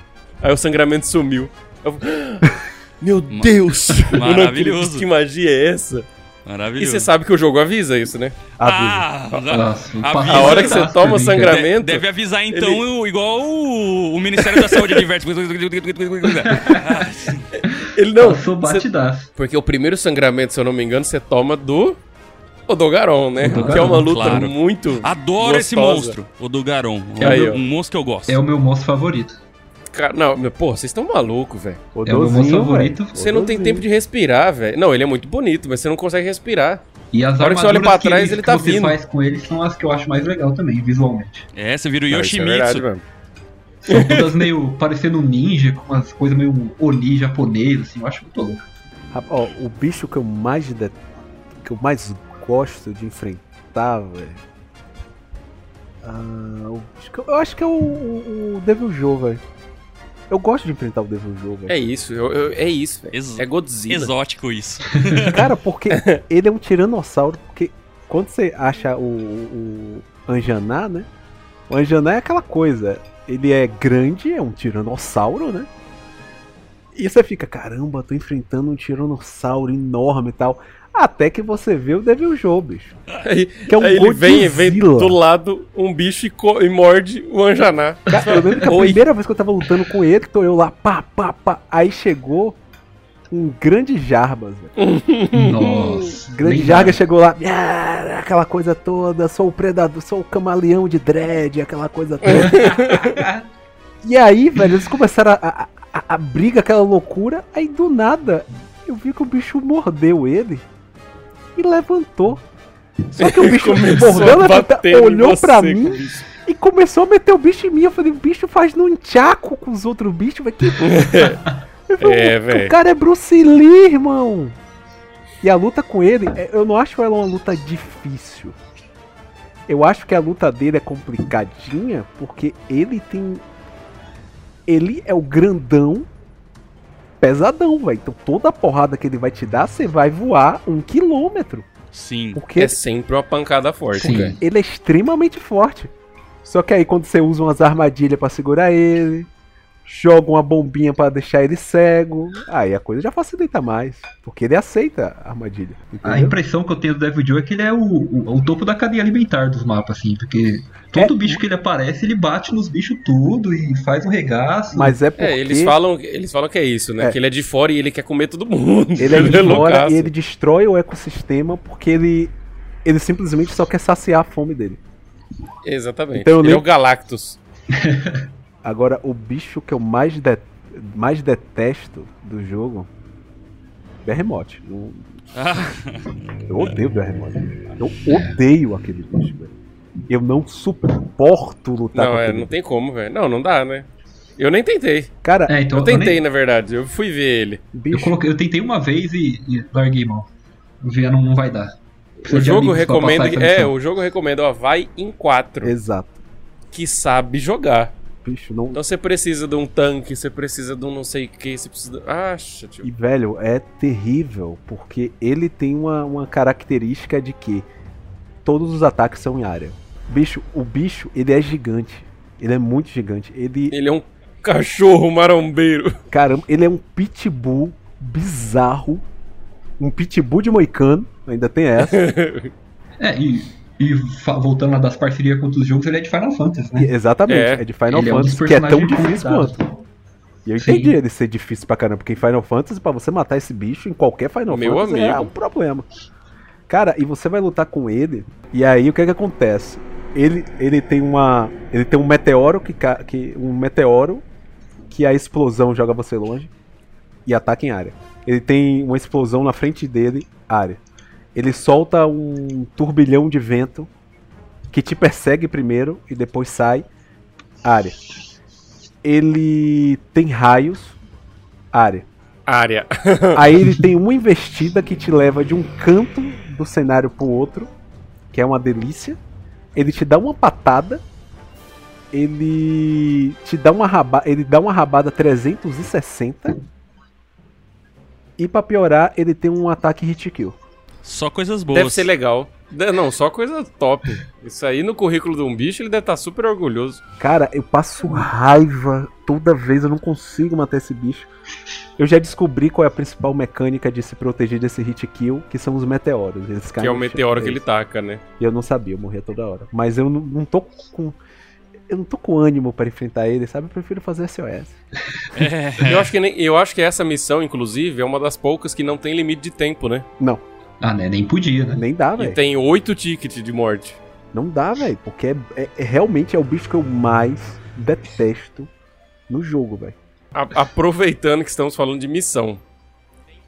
Aí o sangramento sumiu. Eu, <gasps> Meu Deus! <laughs> Eu não Maravilhoso. Que magia é essa? E Maravilhoso. você sabe que o jogo avisa isso, né? Ah, Nossa, a- passa A hora que você toma mim, sangramento- De- deve avisar então, o- igual o, o Ministério da Saúde adverte. <laughs> Ah, Ele não. Passou você- batidaço. Porque o primeiro sangramento, se eu não me engano, você toma do Odogaron, né? Odogaron, que é uma luta claro. muito. Adoro esse gostosa. monstro, o do Garon. Aí, um, ó. um monstro que eu gosto. É o meu monstro favorito. Cara, não, meu, pô, vocês estão malucos, velho. O É o meu favorito. velho. Você não tem tempo de respirar, velho. Não, ele é muito bonito, mas você não consegue respirar. E as hora que você olha armaduras pra trás, que, ele que tá você vindo. faz com eles são as que eu acho mais legal também, visualmente. É, você vira o Não, é Yoshimitsu. verdade, mano. São todas meio <laughs> parecendo um ninja, com umas coisas meio Oni japonês, assim, eu acho muito louco. Ó, o bicho que eu mais de... que eu mais gosto de enfrentar, velho. Ah, que eu acho que é o, o, o Devil Joe, velho. Eu gosto de enfrentar o Devil Joe, velho. É isso, eu- eu- é isso, velho. Ex- É Godzilla. Exótico isso. <laughs> Cara, porque ele é um tiranossauro, porque quando você acha o, o Anjaná, né? O Anjaná é aquela coisa, ele é grande, é um tiranossauro, né? E você fica, caramba, tô enfrentando um tiranossauro enorme e tal. Até que você vê o Devil Joe, bicho. Aí, Que é um aí ele vem, vem do lado um bicho e, e morde o Anjaná. Cara, eu lembro que a Oi. primeira vez que eu tava lutando com ele, tô eu lá, pá, pá, pá. Aí chegou um grande Jarbas, velho. <laughs> Nossa. Grande. Jarga chegou lá, "Ah, aquela coisa toda, sou o predador, sou o camaleão de dread, aquela coisa toda. <laughs> e aí, velho, eles começaram a, a, a, a briga, aquela loucura, aí do nada eu vi que o bicho mordeu ele e levantou. Só que o <laughs> bicho mordeu, em olhou pra mim e começou a meter o bicho em mim. Eu falei, o bicho faz nunchaku com os outros bichos, velho. Que... <laughs> Falei, É, o- velho. O cara é Bruce Lee, irmão. E a luta com ele, é, eu não acho ela uma luta difícil. Eu acho que a luta dele é complicadinha porque ele tem. Ele é o grandão pesadão, velho. Então toda a porrada que ele vai te dar, você vai voar um quilômetro. Sim. Porque É sempre uma pancada forte, Sim. velho. ele é extremamente forte. Só que aí quando você usa umas armadilhas pra segurar ele, joga uma bombinha pra deixar ele cego, aí a coisa já facilita mais, porque ele aceita a armadilha. A Entendeu? impressão que eu tenho do Devil Joe é que ele é o, o, o topo da cadeia alimentar dos mapas, assim, porque todo É. bicho que ele aparece, ele bate nos bichos tudo e faz um regaço. Mas é porque É, eles falam, eles falam que é isso, né? É. Que ele é de fora e ele quer comer todo mundo. ele é <laughs> de fora loucaço. e ele destrói o ecossistema porque ele ele simplesmente só quer saciar a fome dele. Exatamente. Então ele é o Galactus. <laughs> Agora, o bicho que eu mais, de- mais detesto do jogo. Berremote. Não- Ah, Eu odeio Berremote. Eu odeio aquele bicho, velho. Eu não suporto lutar Não, com é, aquele não tem como, velho. Não, não dá, né? Eu nem tentei. Cara, É, então eu tentei, nem- na verdade. Eu fui ver ele. eu, bicho. coloquei, eu tentei uma vez e, e larguei mão. Eu vi, não, não vai dar. Precisa O jogo recomenda. É, o jogo recomenda, ó, vai em quatro. Exato. Que sabe jogar. Bicho, não. Então você precisa de um tanque, você precisa de um não sei o que, você precisa. Acha, tio. E, velho, é terrível, porque ele tem uma, uma característica de que todos os ataques são em área. Bicho, o bicho, ele é gigante. Ele é muito gigante. Ele, Ele é um cachorro marombeiro. <laughs> caramba, ele é um pitbull bizarro. Um pitbull de moicano, ainda tem essa. <laughs> É, e, e voltando lá das parcerias com outros jogos, ele é de Final Fantasy, né? E- Exatamente, É. é, de Final Ele é um Fantasy, que é tão difícil quanto. E eu Sim. entendi ele ser difícil pra caramba, porque em Final Fantasy, pra você matar esse bicho em qualquer Final Meu Fantasy é amigo. um problema. Cara, e você vai lutar com ele, e aí o que é que acontece? Ele, ele tem uma. Ele tem um meteoro que, que. Um meteoro que a explosão joga você longe e ataca em área. Ele tem uma explosão na frente dele, área. Ele solta um turbilhão de vento que te persegue primeiro e depois sai, área. Ele tem raios, área. Área. <laughs> Aí ele tem uma investida que te leva de um canto do cenário pro outro, que é uma delícia. Ele te dá uma patada. Ele te dá uma rabada, ele dá uma rabada 360. E pra piorar, ele tem um ataque hit kill. Só coisas boas. Deve ser legal. Não, só coisa top. Isso aí no currículo de um bicho, ele deve estar super orgulhoso. Cara, eu passo raiva toda vez, eu não consigo matar esse bicho. Eu já descobri qual é a principal mecânica de se proteger desse hit kill, que são os meteoros. Eles caem Que é o no chão. meteoro que É ele taca, né? E eu não sabia, eu morria toda hora. Mas eu não, não tô com. Eu não tô com ânimo pra enfrentar ele, sabe? Eu prefiro fazer SOS. É, <laughs> Eu, acho que nem- eu acho que essa missão, inclusive, é uma das poucas que não tem limite de tempo, né? Não, Ah, né? Nem podia, né? nem dá, E velho. tem oito tickets de morte. Não dá, velho. Porque é, é- é- realmente é o bicho que eu mais detesto no jogo, velho. Aproveitando que estamos falando de missão.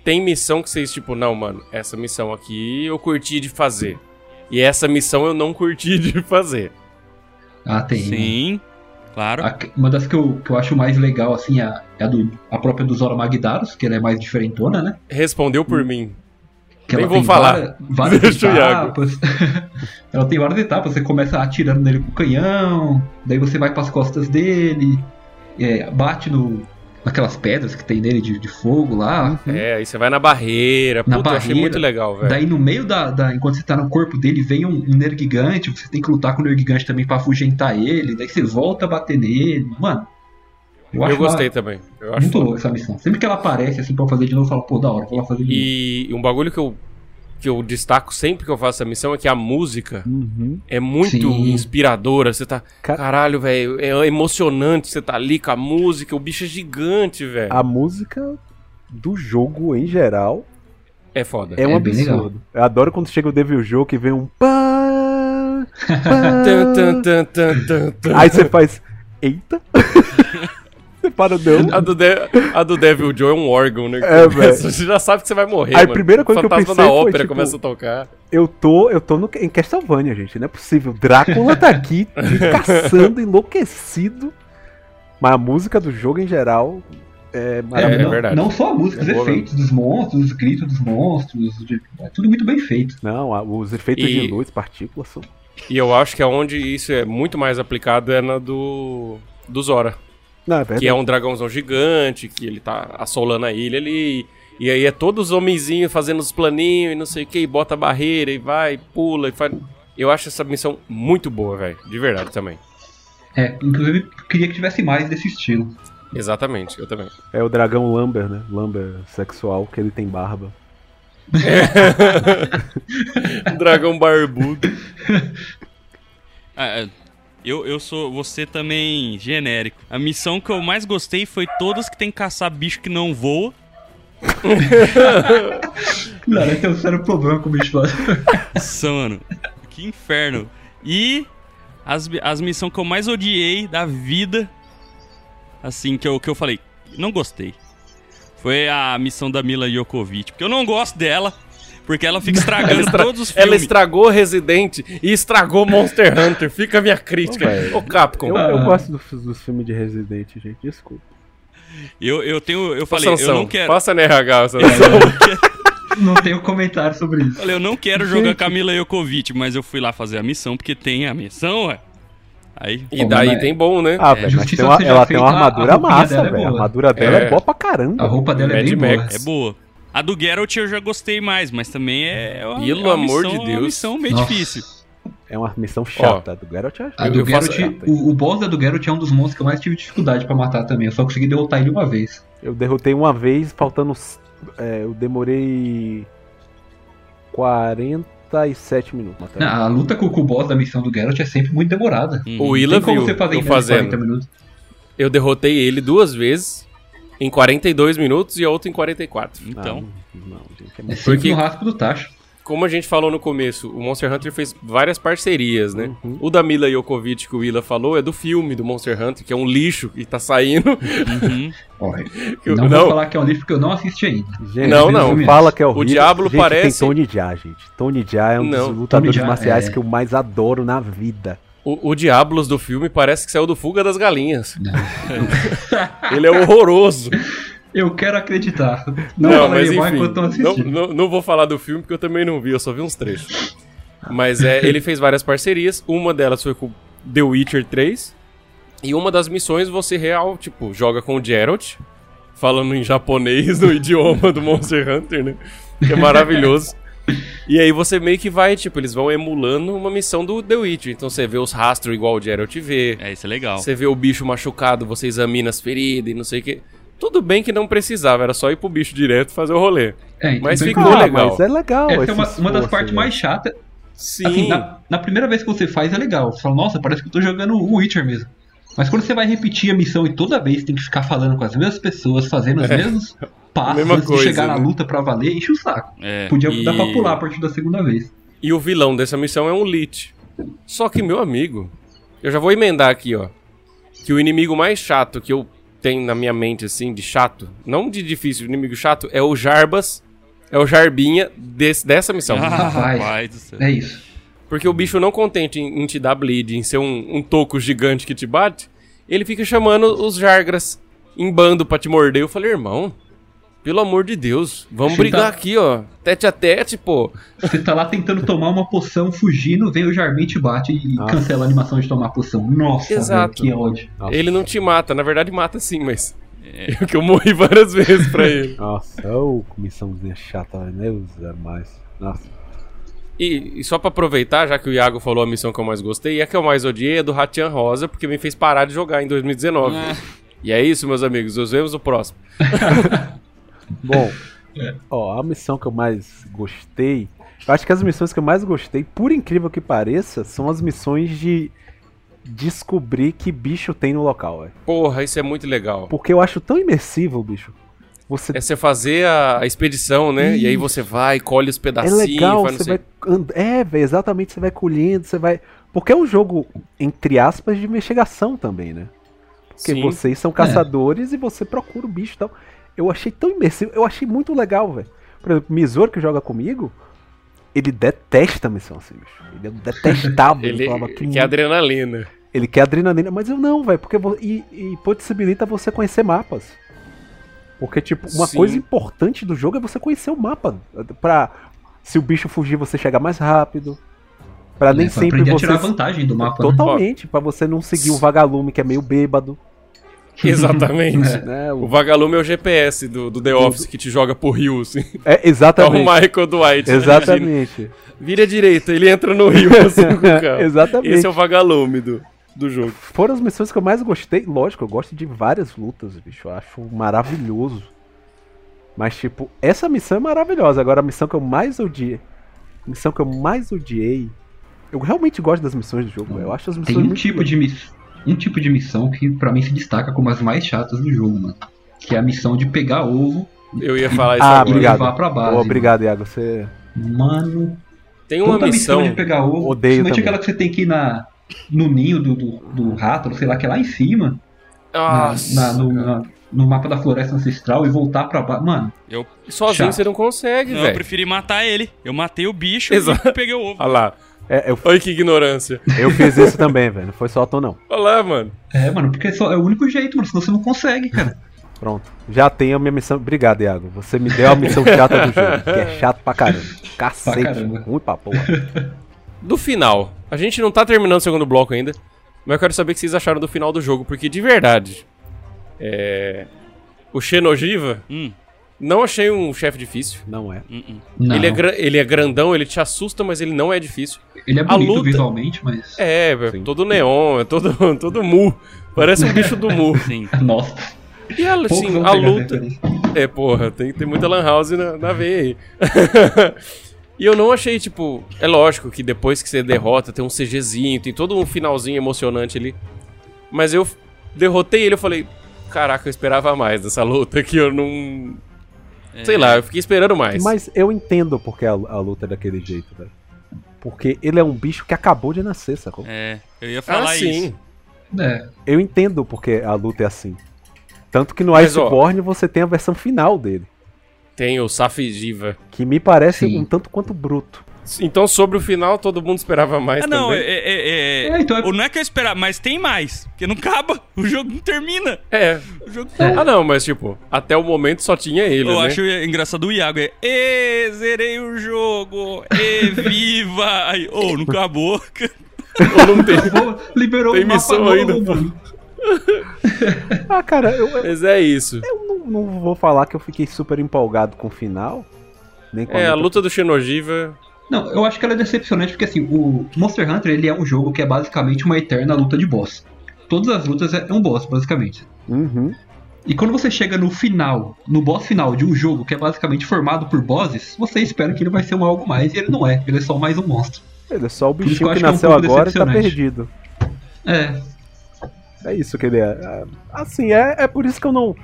Tem missão que vocês, tipo, não, mano, essa missão aqui eu curti de fazer. E essa missão eu não curti <laughs> de fazer. Ah, tem. sim, claro. A- uma das que eu, que eu acho mais legal, assim, é a, é a, do, a própria do Zora Magdaros, que ela é mais diferentona, né? Respondeu por mim. Que Nem ela vou tem falar. várias, <laughs> várias Deixa etapas. <laughs> ela tem várias etapas. Você começa atirando nele com o canhão, daí você vai pras costas dele, é, bate no, naquelas pedras que tem nele de, de fogo lá. É, aí você vai na barreira. Na Puta, barreira. muito legal, velho. Daí no meio da, da- Enquanto você tá no corpo dele, vem um, um Nergigante, você tem que lutar com o Nergigante também pra afugentar ele, daí você volta a bater nele. Mano. Eu, Eu gostei uma- também. Eu acho muito louco essa missão. Sempre que ela aparece assim pra eu fazer de novo, eu falo, pô, da hora, vou lá fazer de novo. E um bagulho que eu, que eu destaco sempre que eu faço essa missão é que a música Uhum. é muito Sim. inspiradora. Você tá. Ca- Caralho, velho. É emocionante. Você tá ali com a música. O bicho é gigante, velho. A música do jogo em geral É foda. é um É absurdo. Eu adoro quando chega o Devil Jogo que vem um pá, pá. Aí você faz. Eita! <laughs> você <laughs> para o dedo. A do, De- a do Devil Joe é um órgão, né? É, Começa- <laughs> Você já sabe que você vai morrer. Aí a mano. primeira coisa que eu Fantasma pensei da foi, ópera tipo, começa a tocar. Eu tô, eu tô no, em Castlevania, gente. Não é possível. Drácula tá aqui <laughs> caçando, enlouquecido. Mas a música do jogo em geral é É, maravilhosa. não, verdade. não só a música, os É boa efeitos dos monstros, os gritos dos monstros, de- é tudo muito bem feito. Não, a- os efeitos E- de luz, partículas são. E eu acho que aonde isso é muito mais aplicado é na do. Do Zora. Não, é. Que é um dragãozão gigante, que ele tá assolando a ilha ali. E aí é todos os homenzinhos fazendo os planinhos e não sei o que, e bota a barreira e vai, pula e faz. Eu acho essa missão muito boa, velho. De verdade também. É, inclusive, queria que tivesse mais desse estilo. Exatamente, eu também. É o dragão Lumber, né? Lumber sexual, que ele tem barba. <laughs> <laughs> Dragão barbudo. Ah, é, eu, eu sou você também genérico. A missão que eu mais gostei foi todas que tem que caçar bicho que não voa. <laughs> Cara, é um sério problema com o bicho lá. Nossa, mano. Que inferno. E as, as missões que eu mais odiei da vida assim, que eu, que eu falei, não gostei. Foi a missão da Mila Jokovic, porque eu não gosto dela, porque ela fica <laughs> estragando estra- todos os filmes. Ela estragou Resident e estragou Monster Hunter. Fica a minha crítica. Ô, velho. Ô, Capcom. Eu, Ah. eu gosto dos, dos filmes de Resident, gente, desculpa. Eu, eu tenho, eu Ô, falei, Sansão, eu não quero. Passa na RH, Sansão. Não tenho comentário sobre isso. Falei, eu não quero jogar. Camila Jokovic, mas eu fui lá fazer a missão, porque tem a missão, ué. Aí, E Bom, daí tem bom, né? Ah, velho, justiça tem uma- ela tem uma feita, a- a armadura roupinha massa, dela é velho. A armadura dela é, É. boa pra caramba. A roupa dela é Mad bem Max. boa. é boa. A do Geralt eu já gostei mais, mas também é uma, Pelo é uma amor missão, de é uma Deus. missão bem Nossa. difícil. É uma missão chata. do Geralt é A do Geralt, o, o boss da do Geralt é um dos monstros que eu mais tive dificuldade pra matar também. Eu só consegui derrotar ele uma vez. Eu derrotei uma vez, faltando. é, eu demorei. 47 minutos. matando. Não, a luta com, o boss da missão do Geralt é sempre muito demorada. Uhum. O como viu você fazer eu em menos de 40 fazendo. minutos. Eu derrotei ele duas vezes em 42 minutos e a outra em 44. Então, Não, não, gente, é muito... Porque- raspo do tacho. Como a gente falou no começo, o Monster Hunter fez várias parcerias, né? Uhum. O da Mila Jokovic que o Willa falou é do filme do Monster Hunter, que é um lixo e tá saindo. uhum. <laughs> Olha, Eu- não, não. vou falar que é um livro porque eu não assisti ainda. Gente, Não, não. não fala que é horrível. Diablo gente, parece- Tem Tony Jaa, gente. Tony Jaa é um Não. dos lutadores marciais é. que eu mais adoro na vida. O, o Diablos do filme parece que saiu do Fuga das Galinhas. <laughs> Ele é horroroso. Eu quero acreditar. Não, Não, mas enfim, enquanto não não, não vou falar do filme porque eu também não vi, eu só vi uns trechos. Mas é, ele fez várias parcerias, uma delas foi com The Witcher 3, e uma das missões você real, tipo, joga com o Geralt, falando em japonês no <laughs> idioma do Monster Hunter, né? Que é maravilhoso. E aí você meio que vai, tipo, eles vão emulando uma missão do The Witcher. Então você vê os rastros igual o Geralt vê, É, isso é legal. você vê o bicho machucado, você examina as feridas e não sei o que. Tudo bem que não precisava, era só ir pro bicho direto e fazer o rolê. É, Mas então, ficou ah, legal. mas é legal. Essa é uma, uma das partes mais chatas. Sim. Assim, na, na primeira vez que você faz é legal. Você fala, nossa, parece que eu tô jogando o Witcher mesmo. Mas quando você vai repetir a missão e toda vez tem que ficar falando com as mesmas pessoas, fazendo os É. mesmos passos Mesma antes coisa, de chegar na né? luta pra valer, enche o saco. É. Podia E- dar pra pular a partir da segunda vez. E o vilão dessa missão é um Lich. Só que, meu amigo, eu já vou emendar aqui, ó. Que o inimigo mais chato que eu tenho na minha mente, assim, de chato, não de difícil, o inimigo chato, é o Jarbas, é o Jarbinha desse, dessa missão. Ah, <laughs> Rapaz. rapaz do céu. É isso. Porque o bicho não contente em, em te dar bleed, em ser um, um toco gigante que te bate, ele fica chamando os Jargras em bando pra te morder. Eu falei, irmão, pelo amor de Deus, vamos Você brigar tá- aqui, ó. Tete a tete, pô. Você tá lá tentando tomar uma poção, fugindo, vem o Jarmin te bate e Nossa. cancela a animação de tomar a poção. Nossa, Exato. velho, que ódio. Nossa. Ele não te mata, na verdade mata sim, mas. <laughs> Eu que eu morri várias vezes pra <laughs> ele. Nossa, ô, comissãozinha chata, Deus, mais. Nossa. E, e só pra aproveitar, já que o Iago falou a missão que eu mais gostei, e a que eu mais odiei é do Ratian Rosa, porque me fez parar de jogar em 2019. Ah. E é isso, meus amigos. Nos vemos no próximo. <laughs> Bom, <laughs> ó, a missão que eu mais gostei. Eu acho que as missões que eu mais gostei, por incrível que pareça, são as missões de descobrir que bicho tem no local, velho. Porra, isso é muito legal. Porque eu acho tão imersivo, bicho. Você É você fazer a, a expedição, né? E aí você vai, colhe os É pedacinhos, legal, faz não você sei. vai. and- É, velho, exatamente, você vai colhendo, você vai. Porque é um jogo, entre aspas, de investigação também, né? Porque Sim. vocês são caçadores e você procura o bicho e tal. Eu achei tão imersivo, eu achei muito legal, velho. Por exemplo, o Misor que joga comigo, ele detesta a missão assim, bicho. Ele é detestável. <laughs> Ele falava que quer adrenalina. ele quer adrenalina, mas eu não, velho, porque e, e possibilita você conhecer mapas. Porque, tipo, uma Sim. coisa importante do jogo é você conhecer o mapa. Pra, se o bicho fugir, você chegar mais rápido. Pra nem É, pra sempre você. tirar vantagem do mapa. né? Totalmente, pra você não seguir um vagalume que é meio bêbado. <laughs> Exatamente. É. Né? O O- vagalume é o GPS do, do The Office que te joga pro rio, assim. É, É o exatamente. Michael Dwight. Exatamente. Vira à direita, ele entra no rio <laughs> assim com o carro. Exatamente. Esse é o vagalume do, do jogo. Foram as missões que eu mais gostei. Lógico, eu gosto de várias lutas, bicho. Eu acho maravilhoso. Mas, tipo, essa missão é maravilhosa. Agora, a missão que eu mais odiei. A missão que eu mais odiei. Eu realmente gosto das missões do jogo. Eu acho as missões Tem um muito tipo, de miss... um tipo de missão que pra mim se destaca como as mais chatas do jogo, mano. Que é a missão de pegar ovo Eu ia falar isso Ah, agora. obrigado. levar pra base. Ô, obrigado, Iago. Você. Mano, Tem uma missão missão. de pegar ovo, Odeio principalmente também. aquela que você tem que ir na, no ninho do, do, do rato, sei lá, que é lá em cima. na- Nossa, na- no, cara. na- no mapa da floresta ancestral e voltar pra baixo. Mano, Eu, Sozinho chato. você não consegue, não, eu velho. preferi matar ele. Eu matei o bicho Exato. e peguei o ovo. Olha lá. É, eu, Olha que ignorância. eu fiz isso também, velho. Não foi só tu, não. Olha lá, mano. é, mano, porque só, é o único jeito, mano, senão você não consegue, cara. Pronto. Já tenho a minha missão. Obrigado, Iago. Você me deu a missão chata do jogo. Que é chato pra caramba. Cacete. Pra caramba. Ruim pra porra. Do final. A gente não tá terminando o segundo bloco ainda. Mas eu quero saber o que vocês acharam do final do jogo. Porque de verdade. É. O Xenogiva. Hum, Não achei um chefe difícil. Não é. hum, hum. Não. Ele é, ele é grandão, ele te assusta, mas ele não é difícil. Ele é bonito luta- visualmente, mas. É, é Sim. todo neon, é todo, <laughs> todo mu. Parece um bicho do mu. <laughs> Sim. Nossa, E a, poucos assim, a luta. É, porra, tem, tem muita Lan House na, na veia aí. <laughs> e eu não achei, tipo. É lógico que depois que você derrota, tem um CGzinho, tem todo um finalzinho emocionante ali. Mas eu derrotei ele, eu falei. Caraca, eu esperava mais dessa luta que eu não. Sei lá, eu fiquei esperando mais. Mas eu entendo porque a, a luta é daquele jeito, velho. Porque ele é um bicho que acabou de nascer, sacou? É, eu ia ah, falar sim. isso. É, Eu entendo porque a luta é assim. Tanto que no Mas, ó- Iceborne você tem a versão final dele. Tem o Safidiva. Que me parece Sim. um tanto quanto bruto. Então, sobre o final, todo mundo esperava mais Ah, não, é, também. é, é, É, então é- Ou não é que eu esperava, mas tem mais. Porque não acaba. O jogo não termina. É. O jogo Ah, não, mas tipo, até o momento só tinha ele, Eu né? acho engraçado o Iago. É, Ê, zerei o jogo. Ê, viva. Aí, ô, não acabou. Ou não tem. Liberou Tem o mapa missão novo, ainda. <laughs> Ah, cara, eu, eu Mas é isso. não, não vou falar que eu fiquei super empolgado com o final. Nem com É, a luta do Xenogiva. Não, eu acho que ela é decepcionante porque assim, o Monster Hunter ele é um jogo que é basicamente uma eterna luta de boss. Todas as lutas é um boss, basicamente. Uhum. E quando você chega no final, no boss final de um jogo que é basicamente formado por bosses, você espera que ele vai ser um algo mais e ele não é, ele é só mais um monstro. Ele é só o que bichinho que que é um nasceu agora e tá perdido. É, É isso que ele é. É, Assim, é, é por isso que eu não.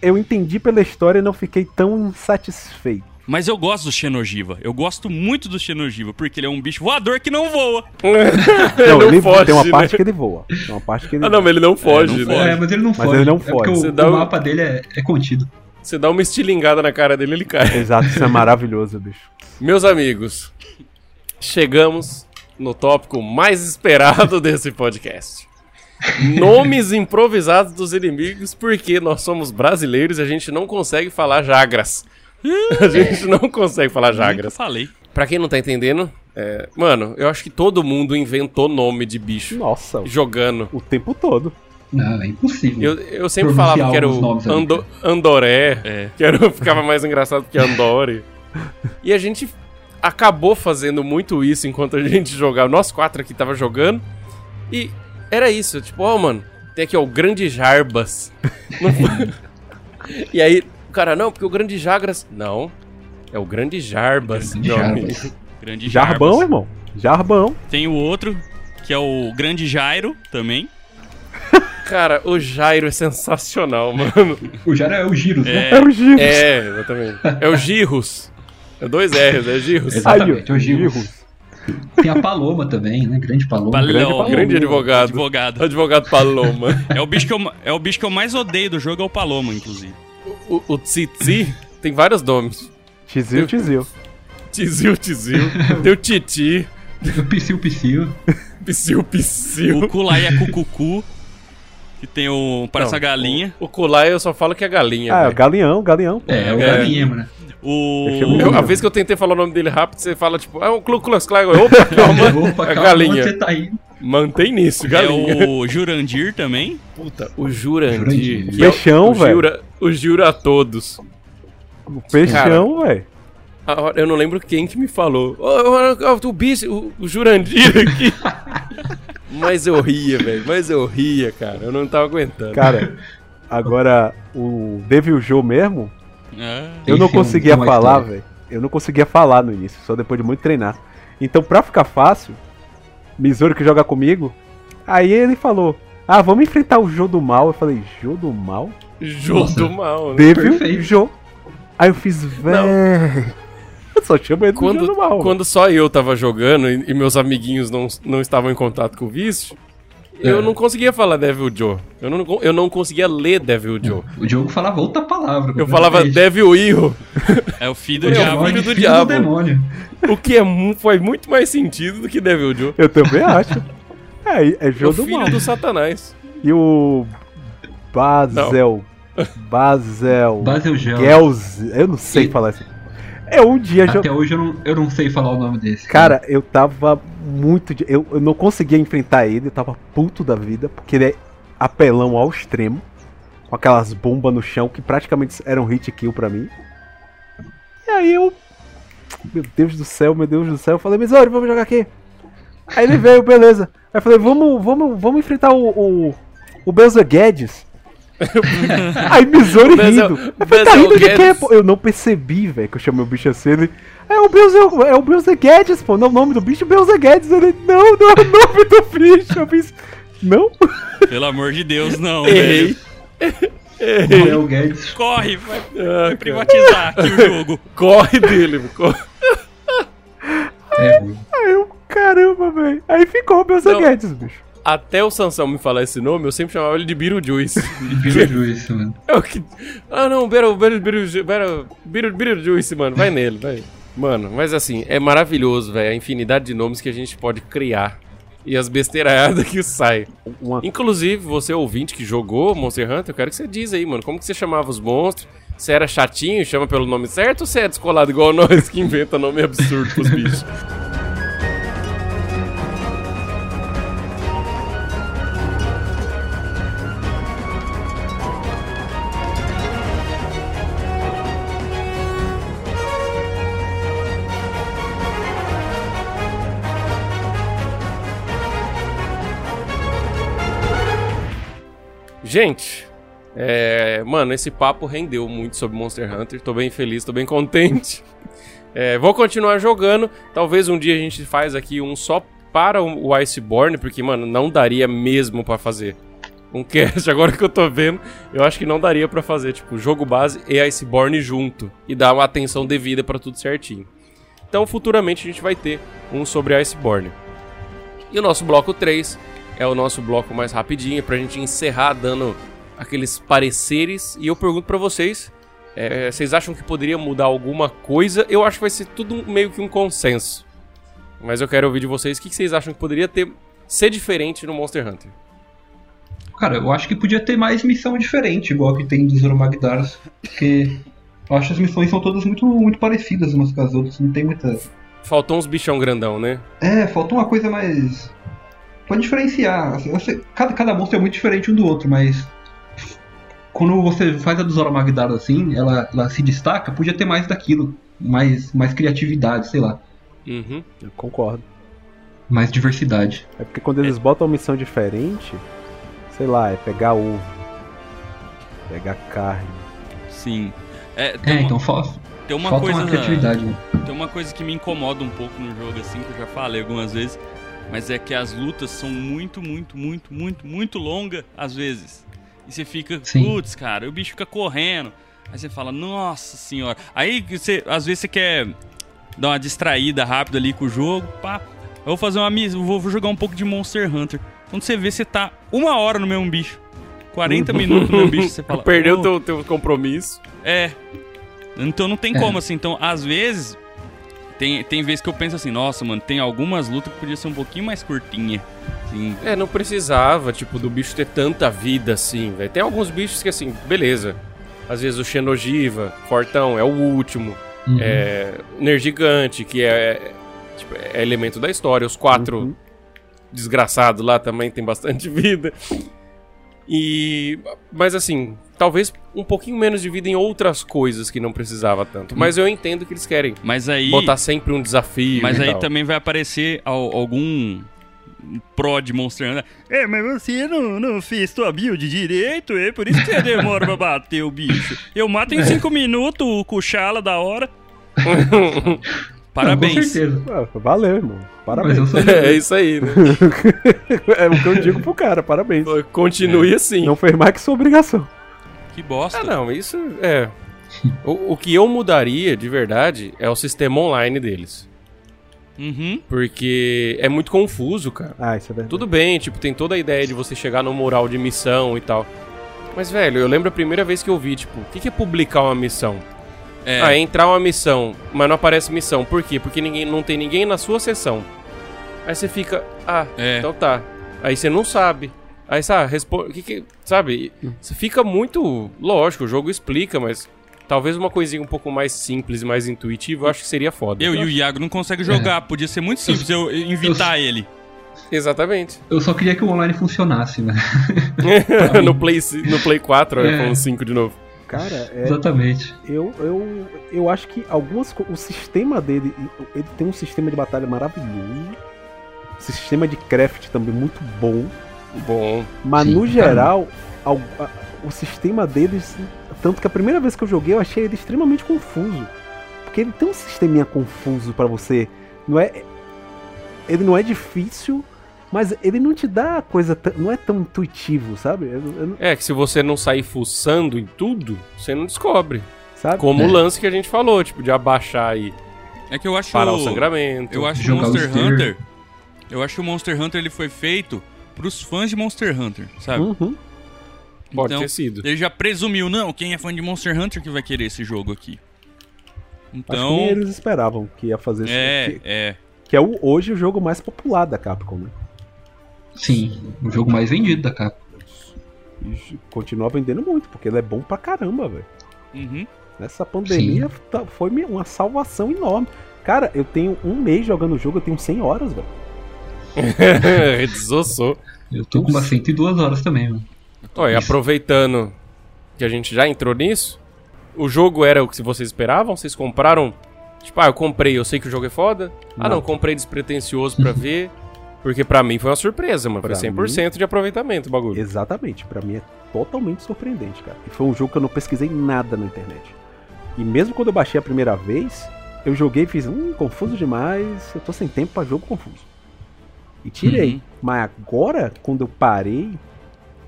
Eu entendi pela história e não fiquei tão insatisfeito. Mas eu gosto do Xenogiva. Eu gosto muito do Xenogiva, porque ele é um bicho voador que não voa. Não, não ele foge, tem uma né? parte que ele voa. Tem uma parte que ele Ah, não, mas ele não foge, não né? é, mas ele não Mas foge. ele não É porque o, Você dá o um- mapa dele é, é contido. Você dá uma estilingada na cara dele, ele cai. Exato, isso é maravilhoso, bicho. Meus amigos, chegamos no tópico mais esperado desse podcast. Nomes improvisados dos inimigos, porque nós somos brasileiros e a gente não consegue falar Jagras. <laughs> A gente não consegue falar Nunca Jagras. falei. Pra quem não tá entendendo, é, mano, eu acho que todo mundo inventou nome de bicho Nossa, jogando. o tempo todo. Não, é impossível. Eu, eu sempre falava que era o Ando- Andoré, É. que era, <laughs> ficava mais engraçado que Andore. E a gente acabou fazendo muito isso enquanto a gente jogava. Nós quatro aqui tava jogando. E era isso, tipo, ó, mano, tem aqui, ó, o Grande Jarbas. <laughs> E aí, cara, não, porque o Grande Jagras. Não, é o Grande Jarbas. Grande. Jarbas. <laughs> Grande Jarbão, Jarbas. irmão. Jarbão. Tem o outro, que é o Grande Jairo também. <laughs> Cara, o Jairo é sensacional, mano. O Jara é o Giros, né? É o Giro. É, exatamente. É o Girros. É dois R's, é. Aí, Exatamente, é o Giro. Tem a Paloma também, né? Grande Paloma. Paloma. Paloma. Grande advogado. Advogado. Advogado Paloma. É o, bicho que eu, é o bicho que eu mais odeio do jogo, é o Paloma, inclusive. O, o Tsitsi tem vários nomes. Tizil, tizil. Tizil, Tizil. Tem o Titi. O Psyu Psyu. Psiu, Psiu. O Kulai é Cucucu, que tem o... parece Não, uma galinha. O, o Kulai eu só falo que é galinha. Ah, velho. galeão, galeão. pô. É, o É. Galinha, mano. O... Eu a vez que eu tentei falar o nome dele rápido, você fala tipo, é um Klu Klux Klan. Eu, Opa, calma. Opa, é calma, galinha. você tá indo? Mantém nisso, É galinha. o Jurandir também. Puta, o Jurandir. Jurandir. que é o- o velho. Jura- O Jura a todos. O peixão, velho. Eu não lembro quem que me falou. Ô, o bicho, o, o Jurandir aqui. <laughs> Mas eu ria, velho. Mas eu ria, cara. Eu não tava aguentando. Cara, agora o Devil Joe mesmo, Ah, eu não conseguia é falar, velho. Eu não conseguia falar no início, só depois de muito treinar. Então, pra ficar fácil, Missouri que joga comigo, aí ele falou: Ah, vamos enfrentar o Jô do Mal. Eu falei: Jô do Mal? Jogo Nossa. do mal, né? Devil Perfeito. Jô. Aí eu fiz, velho. Eu só chamo ele de Jô Quando, do Mal. quando só eu tava jogando e, e meus amiguinhos não, não estavam em contato com o vício, Eu É. não conseguia falar Devil Joe. Eu não, eu não conseguia ler Devil Joe. O jogo falava outra palavra. Eu falava. Devil Hero, É o filho do É, o diabo. filho Filho do diabo. demônio. o que é, faz muito mais sentido do que Devil Joe. Eu também acho. É, é É o jogo do filho mal. do Satanás. E o. Basel. Basel. Basel Gel. Gels. Eu não sei E- falar isso. É um dia Até hoje eu não, eu não sei falar o nome desse. Cara, eu tava muito. de- Eu, eu não conseguia enfrentar ele, eu tava puto da vida, porque ele é apelão ao extremo. Com aquelas bombas no chão que praticamente eram hit kill pra mim. E aí eu. Meu Deus do céu, meu Deus do céu. Eu falei, Misori, vamos jogar aqui. Aí ele veio, beleza. Aí eu falei, vamos, vamos, vamos enfrentar o. o, o Guedes. Aí Bezel- rindo. Eu falei, tá Bezel rindo de quê, pô? Eu não percebi, velho, que eu chamei o bicho assim. Ele, é o Belzer, é o Belzer Guedes, pô. Não, o nome do bicho é Guedes. Ele, não, não é o nome do bicho. Eu fiz, não? Pelo amor de Deus, não, Errei. velho. Léo Guedes. Corre, vai Ah, cara. privatizar aqui o jogo. Corre dele, corre. É. <laughs> Aí eu, caramba, velho. Aí ficou o Não. Guedes, bicho. Até o Sansão me falar esse nome, eu sempre chamava ele de Beetlejuice. <laughs> Beetlejuice, mano. É o que... Ah, não, Beetle- Beetle- Beetle- Beetle- Beetle- Beetlejuice, mano. Vai nele, vai. Mano, mas assim, é maravilhoso, velho, a infinidade de nomes que a gente pode criar. E as besteiradas que saem. Uma Inclusive, você ouvinte que jogou Monster Hunter, eu quero que você diz aí, mano, como que você chamava os monstros? Você era chatinho e chama pelo nome certo ou você é descolado igual <laughs> nós que inventa nome absurdo pros bichos? Gente, é, mano, esse papo rendeu muito sobre Monster Hunter. Tô bem feliz, tô bem contente. <laughs> É, vou continuar jogando. Talvez um dia a gente faz aqui um só para o Iceborne, porque, mano, não daria mesmo pra fazer um <laughs> cast. Agora que eu tô vendo, eu acho que não daria pra fazer, tipo, jogo base e Iceborne junto. E dar uma atenção devida pra tudo certinho. Então, futuramente a gente vai ter um sobre Iceborne. E o nosso bloco 3 é o nosso bloco mais rapidinho, pra gente encerrar dando aqueles pareceres. E eu pergunto pra vocês, é, vocês acham que poderia mudar alguma coisa? Eu acho que vai ser tudo meio que um consenso. Mas eu quero ouvir de vocês o que vocês acham que poderia ter ser diferente no Monster Hunter. Cara, eu acho que podia ter mais missão diferente, igual que tem dos Oromagdaras. Porque eu acho que as missões são todas muito, muito parecidas umas com as outras. Não tem muita. Faltou uns bichão grandão, né? É, falta uma coisa mais. Pode diferenciar. Assim, sei- cada, cada monstro é muito diferente um do outro, mas. Quando você faz a dos Oromagdaras assim, ela, ela se destaca, podia ter mais daquilo. Mais, mais criatividade, sei lá. Uhum. Eu concordo. Mais diversidade. É porque quando eles botam uma missão diferente, sei lá, é pegar ovo, pegar carne. Sim. É, tem É, uma, então falta, tem uma falta coisa. uma criatividade. Né? Tem uma coisa que me incomoda um pouco no jogo, assim, que eu já falei algumas vezes, mas é que as lutas são muito, muito, muito, muito, muito longas, às vezes. E você fica, putz, cara, o bicho fica correndo. Aí você fala, nossa senhora. Aí você, às vezes você quer dar uma distraída rápida ali com o jogo, pá. Eu vou fazer uma missão, vou vou jogar um pouco de Monster Hunter. Quando você vê, você tá uma hora no mesmo bicho. 40 minutos no mesmo bicho, você <laughs> fala. Perdeu "Oh, teu, teu compromisso. é. Então não tem É. como, assim. Então, às vezes, tem, tem vezes que eu penso assim, nossa, mano, tem algumas lutas que podia ser um pouquinho mais curtinha. Assim, É, não precisava, tipo, do bicho ter tanta vida assim, velho. Tem alguns bichos que, assim, beleza. Às vezes o Xenogiva, Fortão, é o último. Uhum. É, o Nergigante, que é, tipo, é elemento da história. Os quatro Uhum. desgraçados lá também tem bastante <laughs> vida. E. Mas assim, talvez um pouquinho menos de vida em outras coisas que não precisava tanto. Mas eu entendo que eles querem mas aí. botar sempre um desafio. Mas e aí tal. também vai aparecer al- algum pro de Monster Hunter. É, mas você não, não fez tua build direito, é por isso que você demora pra bater o bicho. Eu mato em 5 minutos o Kuchala da hora. Não, <laughs> Parabéns. com certeza. Ah, valeu, irmão. Mas Parabéns. eu sou. <laughs> É isso aí, né? <laughs> é o que eu digo pro cara, parabéns. Continue assim. Não fez mais que sua obrigação. Que bosta. Ah, não, isso é. O, o que eu mudaria de verdade é o sistema online deles. Uhum. Porque é muito confuso, cara. Ah, isso é verdade. Tudo bem, tipo, tem toda a ideia de você chegar no mural de missão e tal. Mas, velho, eu lembro a primeira vez que eu vi, tipo, o que que é publicar uma missão? É, Ah, é entrar uma missão, mas não aparece missão. Por quê? Porque ninguém, não tem ninguém na sua sessão. Aí você fica, ah, É. então tá. Aí você não sabe. Aí, sabe, responde. Que que, sabe? Você fica muito. Lógico, o jogo explica, mas talvez uma coisinha um pouco mais simples e mais intuitiva eu acho que seria foda. eu e o Iago não conseguem jogar. Podia ser muito simples eu invitar ele. Exatamente. Eu só queria que o online funcionasse, né? <laughs> no, Play, no Play 4, É. iPhone 5 de novo. Cara, é, Exatamente. eu, eu, eu acho que algumas o sistema dele, ele tem um sistema de batalha maravilhoso, sistema de craft também muito bom, Bom. mas Sim, no geral, al- a- o sistema deles, tanto que a primeira vez que eu joguei eu achei ele extremamente confuso, porque ele tem um sisteminha confuso pra você, não é, ele não é difícil, mas ele não te dá coisa, não é tão intuitivo, sabe? Eu- eu- É que se você não sair fuçando em tudo, você não descobre. sabe? Como É. o lance que a gente falou, tipo, de abaixar aí, É que eu acho. parar o sangramento. Eu acho Monster. Hunter. Eu acho que o Monster Hunter ele foi feito pros fãs de Monster Hunter, sabe? Uhum. Pode então, ter sido. Ele já presumiu, não, quem é fã de Monster Hunter que vai querer esse jogo aqui. Acho que Então, eles esperavam que ia fazer isso. é, Que, é. que é o, hoje o jogo mais popular da Capcom, né? Sim, o jogo mais vendido da capa. E continua vendendo muito, porque ele é bom pra caramba, velho. Uhum. Nessa pandemia tá- foi uma salvação enorme. Cara, eu tenho um mês jogando o jogo, eu tenho 100 horas, velho. Desossou. Eu tô com umas 102 horas também, mano. Ó, e aproveitando que a gente já entrou nisso, o jogo era o que vocês esperavam? Vocês compraram? Tipo, ah, eu comprei, eu sei que o jogo é foda. Ah, Não. não, comprei despretensioso pra <laughs> ver. Porque pra mim foi uma surpresa, mano. Foi Pra 100% de aproveitamento o bagulho. Exatamente, pra mim é totalmente surpreendente, cara. E foi um jogo que eu não pesquisei nada na internet. E mesmo quando eu baixei a primeira vez, eu joguei e fiz, hum, confuso demais, eu tô sem tempo pra jogo confuso. E tirei. Uhum. Mas agora, quando eu parei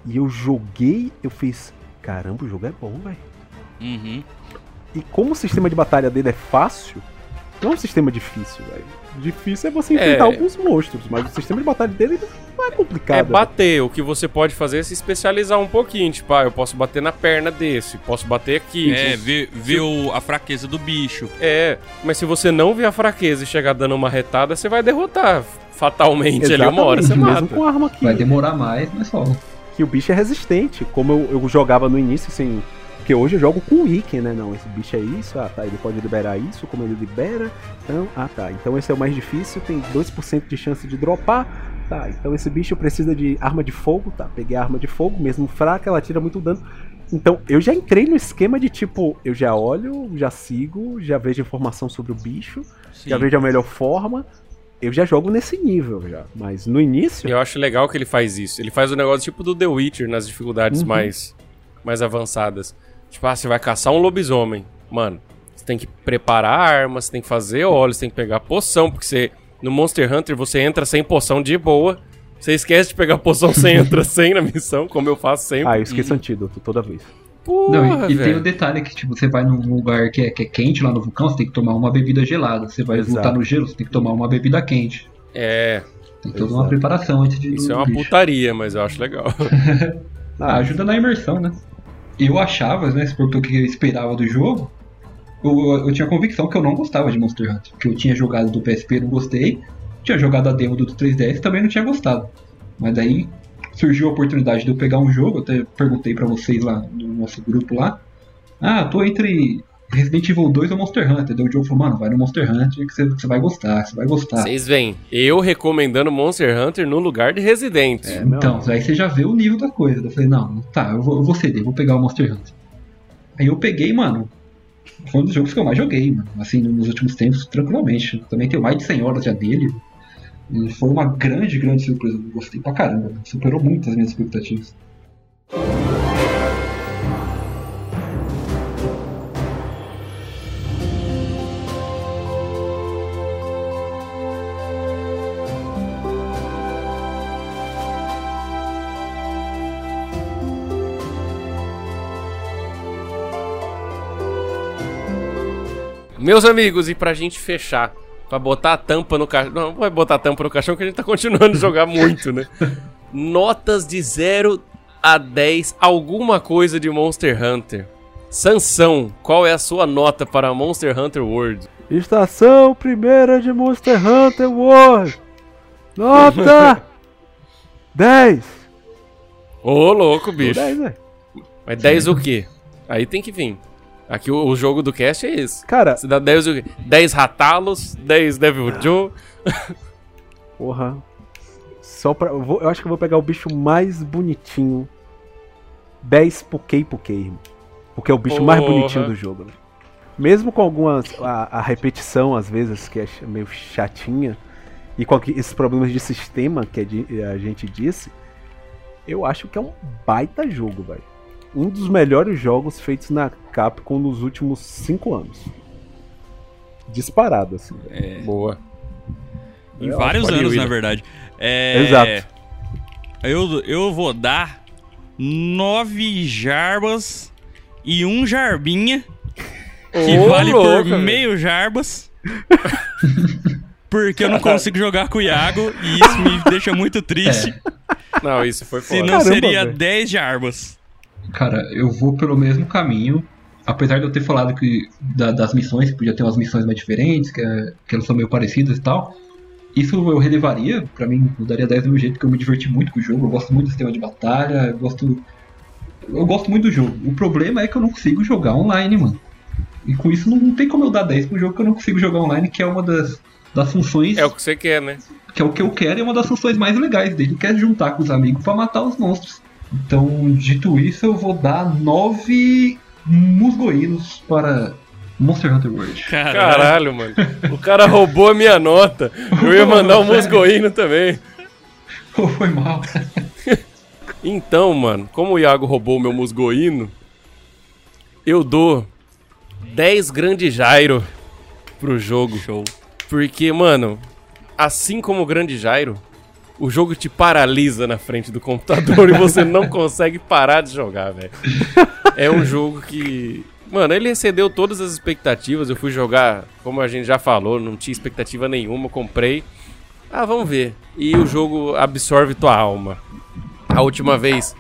e eu joguei, eu fiz, caramba, o jogo é bom, velho. Uhum. E como o sistema de batalha dele é fácil, não é um sistema difícil, velho. Difícil é você enfrentar É. alguns monstros, mas o sistema de batalha dele não é complicado. É bater. O que você pode fazer é se especializar um pouquinho. Tipo, ah, eu posso bater na perna desse, posso bater aqui. É, ver, ver a fraqueza do bicho. É, mas se você não ver a fraqueza e chegar dando uma retada, você vai derrotar fatalmente ali uma hora, você mata. mesmo com arma que, Vai demorar mais, mas rola. que o bicho é resistente. Como eu, eu jogava no início, assim. Porque hoje eu jogo com o Iken, né? Não, esse bicho é isso, ah tá, ele pode liberar isso, como ele libera. Então, ah tá, então esse é o mais difícil, tem 2% de chance de dropar. Tá, então esse bicho precisa de arma de fogo, tá? Peguei a arma de fogo, mesmo fraca, ela tira muito dano. Então, eu já entrei no esquema de tipo, eu já olho, já sigo, já vejo informação sobre o bicho, Sim. já vejo a melhor forma. Eu já jogo nesse nível já. Mas no início, Eu acho legal que ele faz isso. Ele faz o negócio tipo do The Witcher nas dificuldades Uhum. mais, mais avançadas. Tipo, ah, você vai caçar um lobisomem. Mano, você tem que preparar a arma, você tem que fazer óleo, você tem que pegar poção, porque você. No Monster Hunter você entra sem poção de boa. Você esquece de pegar poção, você <laughs> entra sem na missão, como eu faço sempre. ah, eu esqueço antídoto toda vez. Porra, Não, e, e tem o detalhe que, tipo, você vai num lugar que é, que é quente lá no vulcão, você tem que tomar uma bebida gelada. Você vai Exato. lutar no gelo, você tem que tomar uma bebida quente. É, Tem toda uma Exato. preparação antes de. isso é uma bicho. putaria, mas eu acho legal. <laughs> Ah, ajuda na imersão, né? Eu achava, né, se perguntou o que eu esperava do jogo, eu, eu, tinha convicção que eu não gostava de Monster Hunter. Que eu tinha jogado do PSP, não gostei. Tinha jogado a demo do 3DS, também não tinha gostado. Mas daí surgiu a oportunidade de eu pegar um jogo, eu até perguntei pra vocês lá no nosso grupo lá. Ah, tô entre Resident Evil 2 ou Monster Hunter. Daí o jogo falou, mano, vai no Monster Hunter que você, vai gostar, você vai gostar. Vocês veem, eu recomendando Monster Hunter no lugar de Resident. É. Então, aí você já vê o nível da coisa. Eu falei, não, tá, eu vou, eu vou ceder, vou pegar o Monster Hunter. Aí eu peguei, mano. Foi um dos jogos que eu mais joguei, mano. Assim, nos últimos tempos, tranquilamente. Também tenho mais de 100 horas já dele. E foi uma grande, grande surpresa. Gostei pra caramba. Superou muito as minhas expectativas. Meus amigos, e pra gente fechar Pra botar a tampa no caixão. Não, não vai botar a tampa no caixão que a gente tá continuando a jogar muito, né? <laughs> Notas de 0 a 10, alguma coisa de Monster Hunter. Sansão, qual é a sua nota para Monster Hunter World? Estação primeira de Monster Hunter World. Nota <laughs> 10. Ô, louco, bicho. 10, né? Mas 10 o quê? Aí tem que vir. Aqui o, o jogo do cast é esse. Cara, Você dá 10 o quê? 10 Ratalos, 10 Devil Joe. porra. Só pra. Eu, vou- eu acho que eu vou pegar o bicho mais bonitinho. 10 Pukei Pukei, irmão. Porque é o bicho mais Porra. bonitinho do jogo, né? Mesmo com algumas. A, a repetição, às vezes, que é meio chatinha. E com esses problemas de sistema que a gente disse. Eu acho que é um baita jogo, velho. Um dos melhores jogos feitos na Capcom nos últimos 5 anos. Disparado, assim. velho. Boa. Em É, vários anos, na verdade. É, Exato. Eu, eu vou dar nove jarbas e um jarbinha, que Ô, vale louco, por meio jarbas. <laughs> Porque eu não consigo jogar com o Iago e isso me deixa muito triste. Não, isso foi foda. Senão Caramba, seria velho. 10 jarbas. Cara, eu vou pelo mesmo caminho. Apesar de eu ter falado que da- das missões, que podia ter umas missões mais diferentes, que, é- que elas são meio parecidas e tal. Isso eu relevaria, pra mim, eu daria 10 do meu jeito, porque eu me diverti muito com o jogo, eu gosto muito do sistema de batalha, eu gosto. Eu gosto muito do jogo. O problema é que eu não consigo jogar online, mano. E com isso não tem como eu dar 10 pro jogo que eu não consigo jogar online, que é uma das, das funções. É o que você quer, né? que é o que eu quero e é uma das funções mais legais dele, que é juntar com os amigos pra matar os monstros. Então, dito isso, eu vou dar nove musgoínos para Monster Hunter World. Caralho. Caralho, mano. O cara roubou a minha nota. Eu ia mandar um musgoíno também. <laughs> Oh, foi mal. Então, mano, como o Iago roubou o meu musgoíno, eu dou 10 grande gyro pro jogo. Show. Porque, mano, assim como o grande gyro, o jogo te paralisa na frente do computador e você não <laughs> consegue parar de jogar, velho. É um jogo que. Mano, ele excedeu todas as expectativas. Eu fui jogar, como a gente já falou, não tinha expectativa nenhuma, comprei. Ah, vamos ver. E o jogo absorve tua alma. A última vez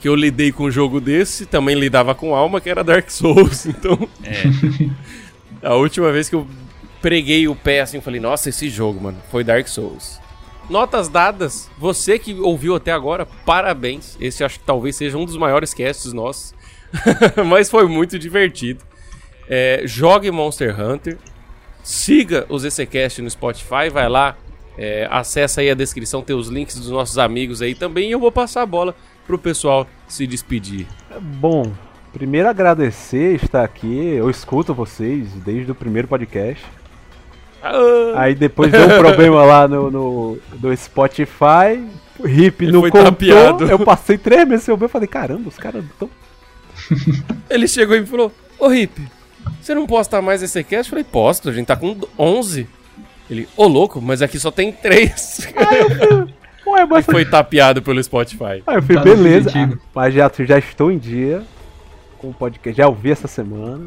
que eu lidei com um jogo desse, também lidava com alma, que era Dark Souls. <laughs> Então, É. <laughs> a última vez que eu preguei o pé assim, falei, nossa, esse jogo, mano, foi Dark Souls. Notas dadas, você que ouviu até agora, parabéns. Esse acho que talvez seja um dos maiores casts nossos. <laughs> Mas foi muito divertido. É, jogue Monster Hunter. Siga os ECCast no Spotify, vai lá, é, acessa aí a descrição, tem os links dos nossos amigos aí também. E eu vou passar a bola pro pessoal se despedir. Bom, primeiro agradecer estar aqui. Eu escuto vocês desde o primeiro podcast. Ah, Aí depois deu um <laughs> problema lá no, no, no Spotify. O Hip Ele não foi contou. tapeado. Eu passei três meses sem ouvir. Eu falei, caramba, os caras estão. <laughs> Ele chegou e me falou: Ô Rip, você não posta mais esse cast? Eu falei: Posto, a gente tá com 11. Ele, ô louco, mas aqui só tem 3. Ué, mas. Foi tapeado pelo Spotify. Aí eu falei, Tá no beleza. Ah, mas já, já estou em dia com o podcast. Já ouvi essa semana.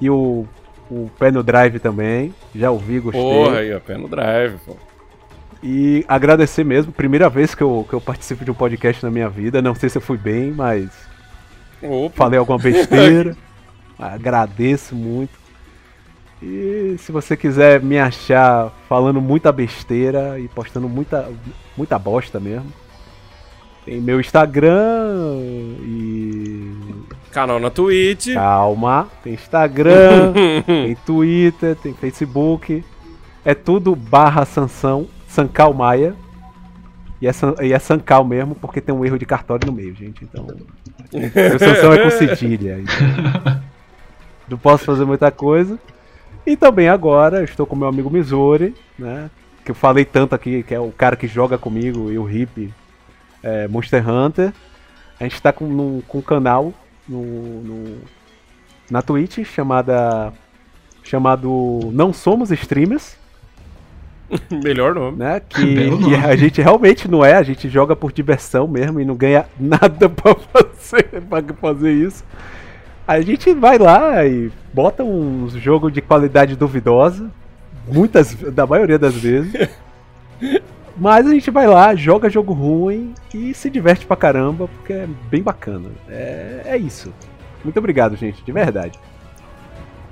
E o, o Pé no Drive também. Já ouvi, gostei. Porra, aí, ó, pé no drive, pô. E agradecer mesmo. Primeira vez que eu, que eu participo de um podcast na minha vida. Não sei se eu fui bem, mas Opa. falei alguma besteira. <laughs> Agradeço muito. E se você quiser me achar falando muita besteira e postando muita, muita bosta mesmo, tem meu Instagram e. Canal na Twitch. Calma, tem Instagram, <laughs> tem Twitter, tem Facebook. É tudo barra Sansão, Sancal Maia. E é, San, e é Sancal mesmo, porque tem um erro de cartório no meio, gente. Então. <laughs> Meu Sansão é com cedilha. Então, não posso fazer muita coisa. E também agora estou com meu amigo Missouri, né? Que eu falei tanto aqui, que é o cara que joga comigo e o Hip é, Monster Hunter. A gente está com, num- com um canal no, no- na Twitch chamada chamado Não Somos Streamers, <laughs> Melhor nome. né? <laughs> Que, nome. a gente realmente não é, a gente joga por diversão mesmo e não ganha <laughs> nada pra fazer, pra fazer isso. A gente vai lá e bota uns jogos de qualidade duvidosa, Muitas, da maioria das vezes. Mas a gente vai lá, joga jogo ruim e se diverte pra caramba, porque é bem bacana. É, é isso. Muito obrigado, gente, de verdade.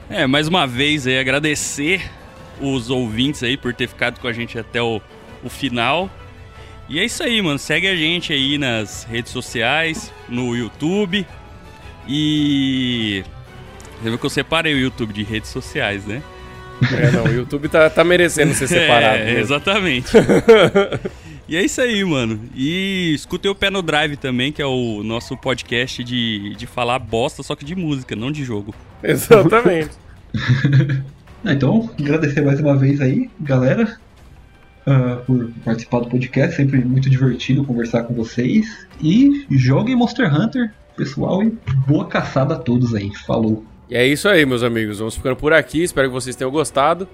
É, mais uma vez aí agradecer os ouvintes aí por ter ficado com a gente até o, o final. E é isso aí, mano. Segue a gente aí nas redes sociais, no YouTube. E. Você viu que eu separei o YouTube de redes sociais, né? É, não, o YouTube tá, tá merecendo ser <laughs> separado. É, mesmo. exatamente. <laughs> e é isso aí, mano. E escutem o Pé no Drive também, que é o nosso podcast de, de falar bosta, só que de música, não de jogo. Exatamente. <laughs> Ah, Então, agradecer mais uma vez aí, galera, ah, por participar do podcast. Sempre muito divertido conversar com vocês. E joguem Monster Hunter, pessoal, e boa caçada a todos aí. Falou. E é isso aí, meus amigos. Vamos ficando por aqui. Espero que vocês tenham gostado.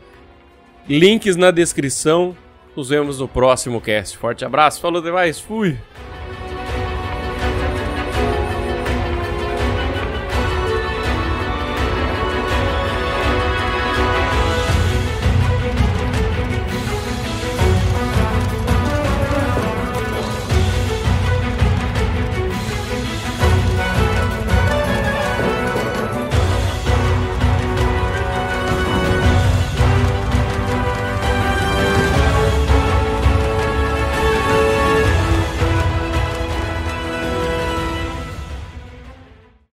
Links na descrição. Nos vemos no próximo cast. Forte abraço. Falou demais. Fui.